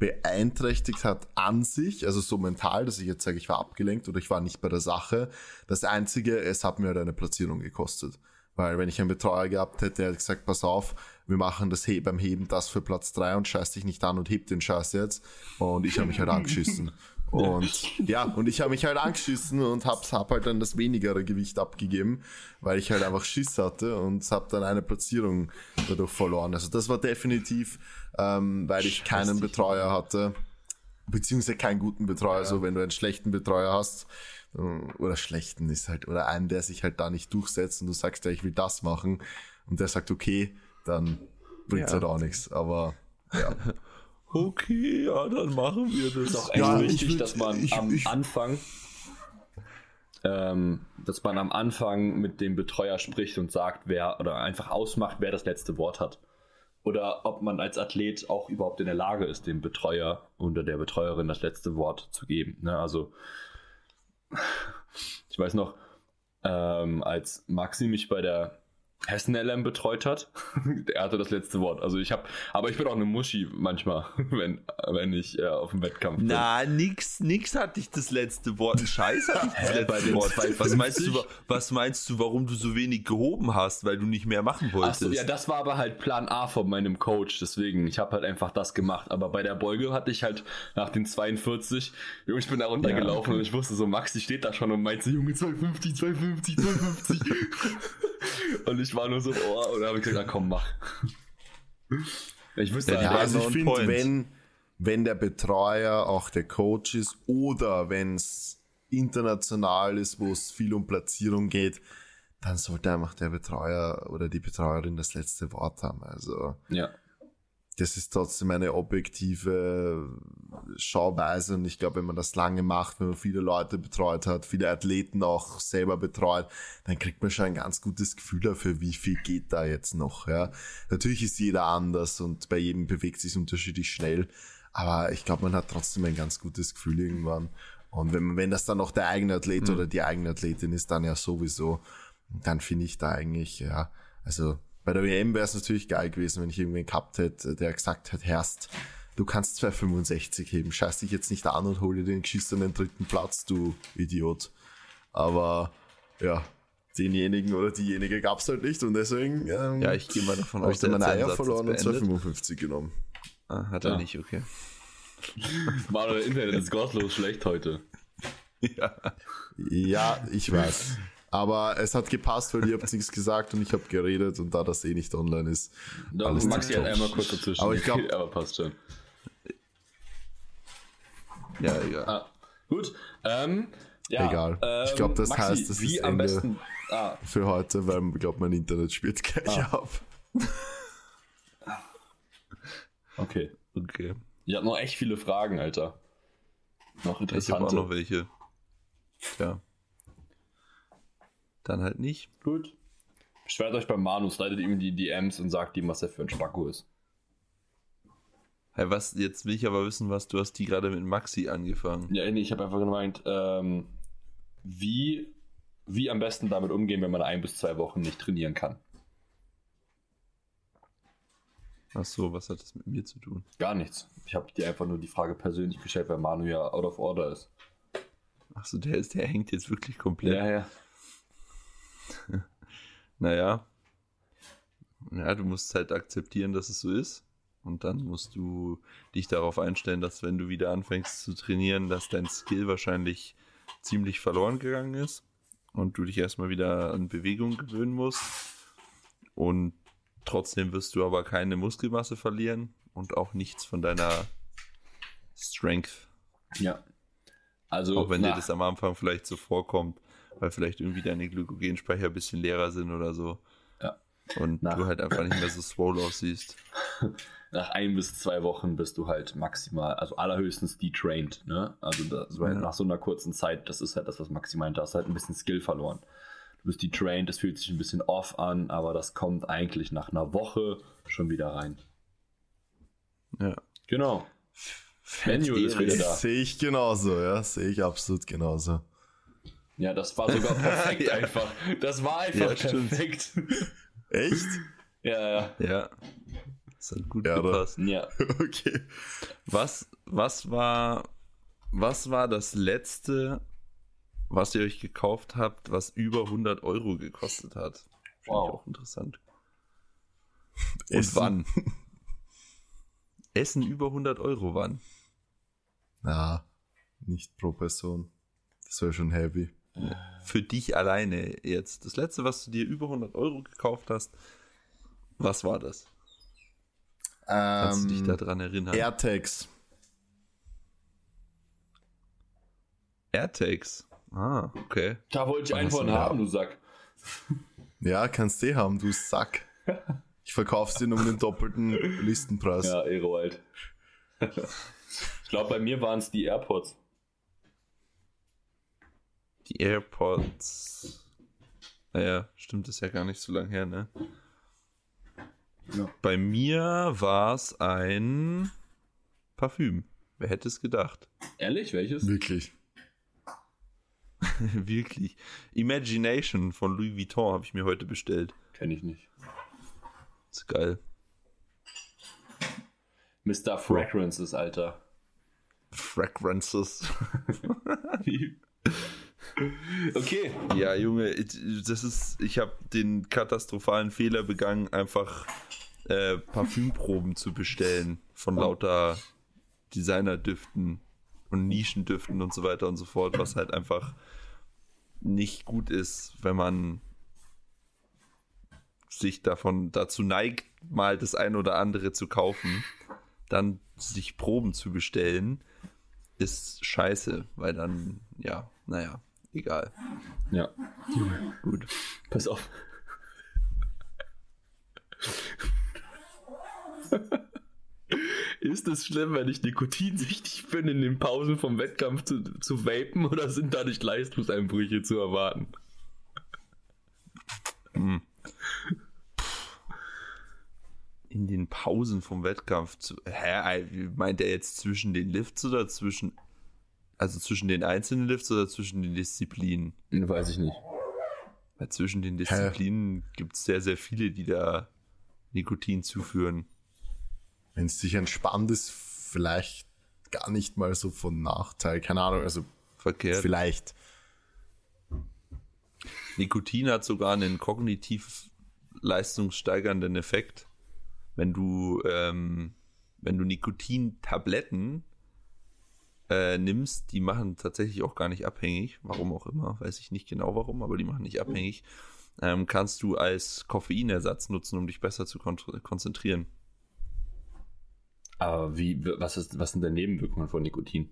beeinträchtigt hat an sich, also so mental, dass ich jetzt sage, ich war abgelenkt oder ich war nicht bei der Sache. Das Einzige, es hat mir halt eine Platzierung gekostet. Weil wenn ich einen Betreuer gehabt hätte, der hätte gesagt, pass auf, wir machen das He beim Heben das für Platz drei und scheiß dich nicht an und heb den Scheiß jetzt. Und ich habe mich halt angeschissen. Und ja, und ich habe mich halt angeschissen und hab's, hab halt dann das wenigere Gewicht abgegeben, weil ich halt einfach Schiss hatte und hab dann eine Platzierung dadurch verloren. Also das war definitiv, ähm, weil ich keinen Betreuer hatte, beziehungsweise keinen guten Betreuer. Ja. So, wenn du einen schlechten Betreuer hast, äh, oder schlechten ist halt, oder einen, der sich halt da nicht durchsetzt und du sagst ja, ich will das machen und der sagt, okay, dann bringt's ja. halt auch nichts. Aber ja. okay, ja, dann machen wir das. Ist auch echt ja, wichtig, dass man ich, am ich, Anfang, ähm, dass man am Anfang mit dem Betreuer spricht und sagt, wer oder einfach ausmacht, wer das letzte Wort hat. Oder ob man als Athlet auch überhaupt in der Lage ist, dem Betreuer oder der Betreuerin das letzte Wort zu geben. Ne? Also, ich weiß noch, ähm, als Maxi mich bei der Hessen LM betreut hat. er hatte das letzte Wort. Also ich habe, aber ich bin auch eine Muschi manchmal, wenn, wenn ich äh, auf dem Wettkampf bin. Na, nix, nix hatte ich das letzte Wort. Ein Scheiß hatte ich das letzte Wort. Was meinst du, was meinst du, warum du so wenig gehoben hast, weil du nicht mehr machen wolltest? Achso, ja, das war aber halt Plan A von meinem Coach. Deswegen, ich habe halt einfach das gemacht. Aber bei der Beuge hatte ich halt nach den 42, Junge, ich bin da runtergelaufen ja, okay. und ich wusste so, Maxi steht da schon und meinte, Junge, 250, 250, 250. und ich war nur so, oh, und dann habe ich gesagt, komm, mach. Ich wüsste ja, also ich finde, wenn, wenn der Betreuer auch der Coach ist oder wenn es international ist, wo es viel um Platzierung geht, dann sollte einfach der Betreuer oder die Betreuerin das letzte Wort haben. Also ja das ist trotzdem eine objektive Schauweise und ich glaube, wenn man das lange macht, wenn man viele Leute betreut hat, viele Athleten auch selber betreut, dann kriegt man schon ein ganz gutes Gefühl dafür, wie viel geht da jetzt noch. Ja, natürlich ist jeder anders und bei jedem bewegt sich unterschiedlich schnell, aber ich glaube, man hat trotzdem ein ganz gutes Gefühl irgendwann. Und wenn, wenn das dann noch der eigene Athlet mhm. oder die eigene Athletin ist, dann ja sowieso. Dann finde ich da eigentlich, ja, also bei der WM wäre es natürlich geil gewesen, wenn ich irgendwen gehabt hätte, der gesagt hätte, Herst, du kannst 265 heben, scheiß dich jetzt nicht an und hol dir den geschissenen dritten Platz, du Idiot. Aber ja, denjenigen oder diejenige gab es halt nicht und deswegen ähm, ja, ich gehe mal davon aus, dass meine Eier verloren und 255 genommen. Ah, hat er ja. nicht, okay. Manuel Internet ist gottlos schlecht heute. Ja. ja, ich weiß. Aber es hat gepasst, weil ihr habt nichts gesagt und ich habe geredet und da das eh nicht online ist. Da alles Maxi hat einmal kurz dazwischen. Aber ich glaube, aber passt schon. Ja, egal. Ah, gut. Ähm, ja, Egal. Ähm, ich glaube, das Maxi, heißt, das ist Ende besten, ah. für heute, weil ich glaube, mein Internet spielt gleich ah. ab. okay. Okay. Ich habe noch echt viele Fragen, Alter. Noch interessante. Ich habe auch noch welche. Ja dann halt nicht. Gut. Beschwert euch beim Manus, leitet ihm die DMs und sagt ihm, was er für ein Spacko ist. Hey, was, jetzt will ich aber wissen, was du hast die gerade mit Maxi angefangen. Ja, nee, ich habe einfach gemeint, ähm, wie, wie am besten damit umgehen, wenn man ein bis zwei Wochen nicht trainieren kann. Ach so, was hat das mit mir zu tun? Gar nichts. Ich habe dir einfach nur die Frage persönlich gestellt, weil Manu ja out of order ist. Ach so, der ist, der hängt jetzt wirklich komplett. Ja, ja. naja. Ja, du musst halt akzeptieren, dass es so ist. Und dann musst du dich darauf einstellen, dass wenn du wieder anfängst zu trainieren, dass dein Skill wahrscheinlich ziemlich verloren gegangen ist und du dich erstmal wieder an Bewegung gewöhnen musst. Und trotzdem wirst du aber keine Muskelmasse verlieren und auch nichts von deiner Strength. Ja. Also, auch wenn dir das am Anfang vielleicht so vorkommt, weil vielleicht irgendwie deine Glykogenspeicher ein bisschen leerer sind oder so. Ja. Und nach, du halt einfach nicht mehr so swole aussiehst. Nach ein bis zwei Wochen bist du halt maximal, also allerhöchstens detrained, ne? Also das, ja. nach so einer kurzen Zeit, das ist halt das, was Maxi meint, da hast halt ein bisschen Skill verloren. Du bist detrained, das fühlt sich ein bisschen off an, aber das kommt eigentlich nach einer Woche schon wieder rein. Ja. Genau. Menu ist wieder da. Sehe ich genauso, ja, sehe ich absolut genauso. Ja, das war sogar perfekt ja. einfach. Das war einfach ja, perfekt. Echt? Ja, ja. Ja. Das hat gut ja, gepasst. Ja. Okay. Was, was war, was war das letzte, was ihr euch gekauft habt, was über 100 Euro gekostet hat? Finde Wow. ich auch interessant. Und Essen. wann? Essen über 100 Euro wann? Ja, nicht pro Person. Das wäre schon heavy. Für dich alleine jetzt. Das letzte, was du dir über 100 Euro gekauft hast, was war das? Kannst du dich Ähm, daran erinnern? AirTags. AirTags. Ah, okay. Da wollte ich einen von haben, du Sack. Ja, kannst du haben, du Sack. Ich verkauf's dir um den doppelten Listenpreis. Ja, Erowald. ich glaube, bei mir waren es die AirPods. Die AirPods. Naja, stimmt, ist ja gar nicht so lang her, ne? Ja. Bei mir war es ein Parfüm. Wer hätte es gedacht? Ehrlich, welches? Wirklich. Wirklich. Imagination von Louis Vuitton habe ich mir heute bestellt. Kenne ich nicht. Ist geil. Mr. Fragrances, Alter. Fragrances. okay. Ja, Junge, das ist, ich habe den katastrophalen Fehler begangen, einfach äh, Parfümproben zu bestellen von lauter Designerdüften und Nischendüften und so weiter und so fort, was halt einfach nicht gut ist, wenn man sich davon dazu neigt, mal das ein oder andere zu kaufen, dann sich Proben zu bestellen, ist scheiße, weil dann, ja, naja, egal. Ja. Gut. Pass auf. Ist es schlimm, wenn ich nikotinsüchtig bin, in den Pausen vom Wettkampf zu, zu vapen oder sind dadurch Leistungseinbrüche zu erwarten? In den Pausen vom Wettkampf. Zu, hä, meint er jetzt zwischen den Lifts oder zwischen. Also zwischen den einzelnen Lifts oder zwischen den Disziplinen? Weiß ich nicht. Weil zwischen den Disziplinen gibt es sehr, sehr viele, die da Nikotin zuführen. Wenn es dich entspannt ist, vielleicht gar nicht mal so von Nachteil. Keine Ahnung, also Verkehrt. vielleicht. Nikotin hat sogar einen kognitiv leistungssteigernden Effekt. Wenn du, ähm, wenn du Nikotintabletten äh, nimmst, die machen tatsächlich auch gar nicht abhängig. Warum auch immer, weiß ich nicht genau warum, aber die machen nicht abhängig. Ähm, kannst du als Koffeinersatz nutzen, um dich besser zu kon konzentrieren. Aber wie, was, ist, was sind denn Nebenwirkungen von Nikotin?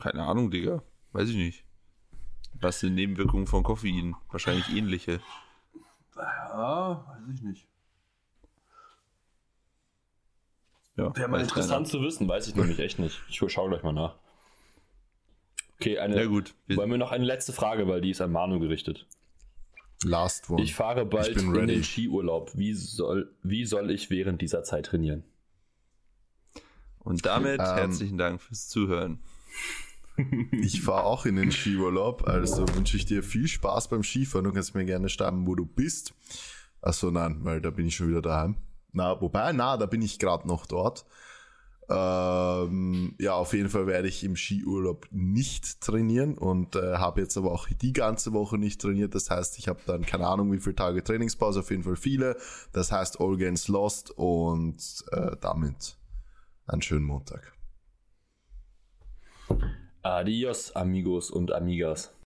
Keine Ahnung, Digga. Weiß ich nicht. Was sind Nebenwirkungen von Koffein? Wahrscheinlich ähnliche. Ja, weiß ich nicht. Ja, Wäre mal interessant zu wissen, weiß ich nämlich echt nicht. Ich schaue gleich mal nach. Okay, eine. Ja gut. Wir, wollen wir noch eine letzte Frage, weil die ist an Manu gerichtet. Last one. Ich fahre bald Ich bin in den Skiurlaub. Wie soll, wie soll ich während dieser Zeit trainieren? und damit Ähm, herzlichen Dank fürs Zuhören. Ich fahre auch in den Skiurlaub, also wünsche ich dir viel Spaß beim Skifahren. Du kannst mir gerne schreiben, wo du bist. Achso, nein, weil da bin ich schon wieder daheim. Na, wobei, na, da bin ich gerade noch dort. Ähm, ja, auf jeden Fall werde ich im Skiurlaub nicht trainieren und äh, habe jetzt aber auch die ganze Woche nicht trainiert. Das heißt, ich habe dann keine Ahnung, wie viele Tage Trainingspause, auf jeden Fall viele. Das heißt, All Games Lost und äh, damit einen schönen Montag. Adios, amigos und amigas.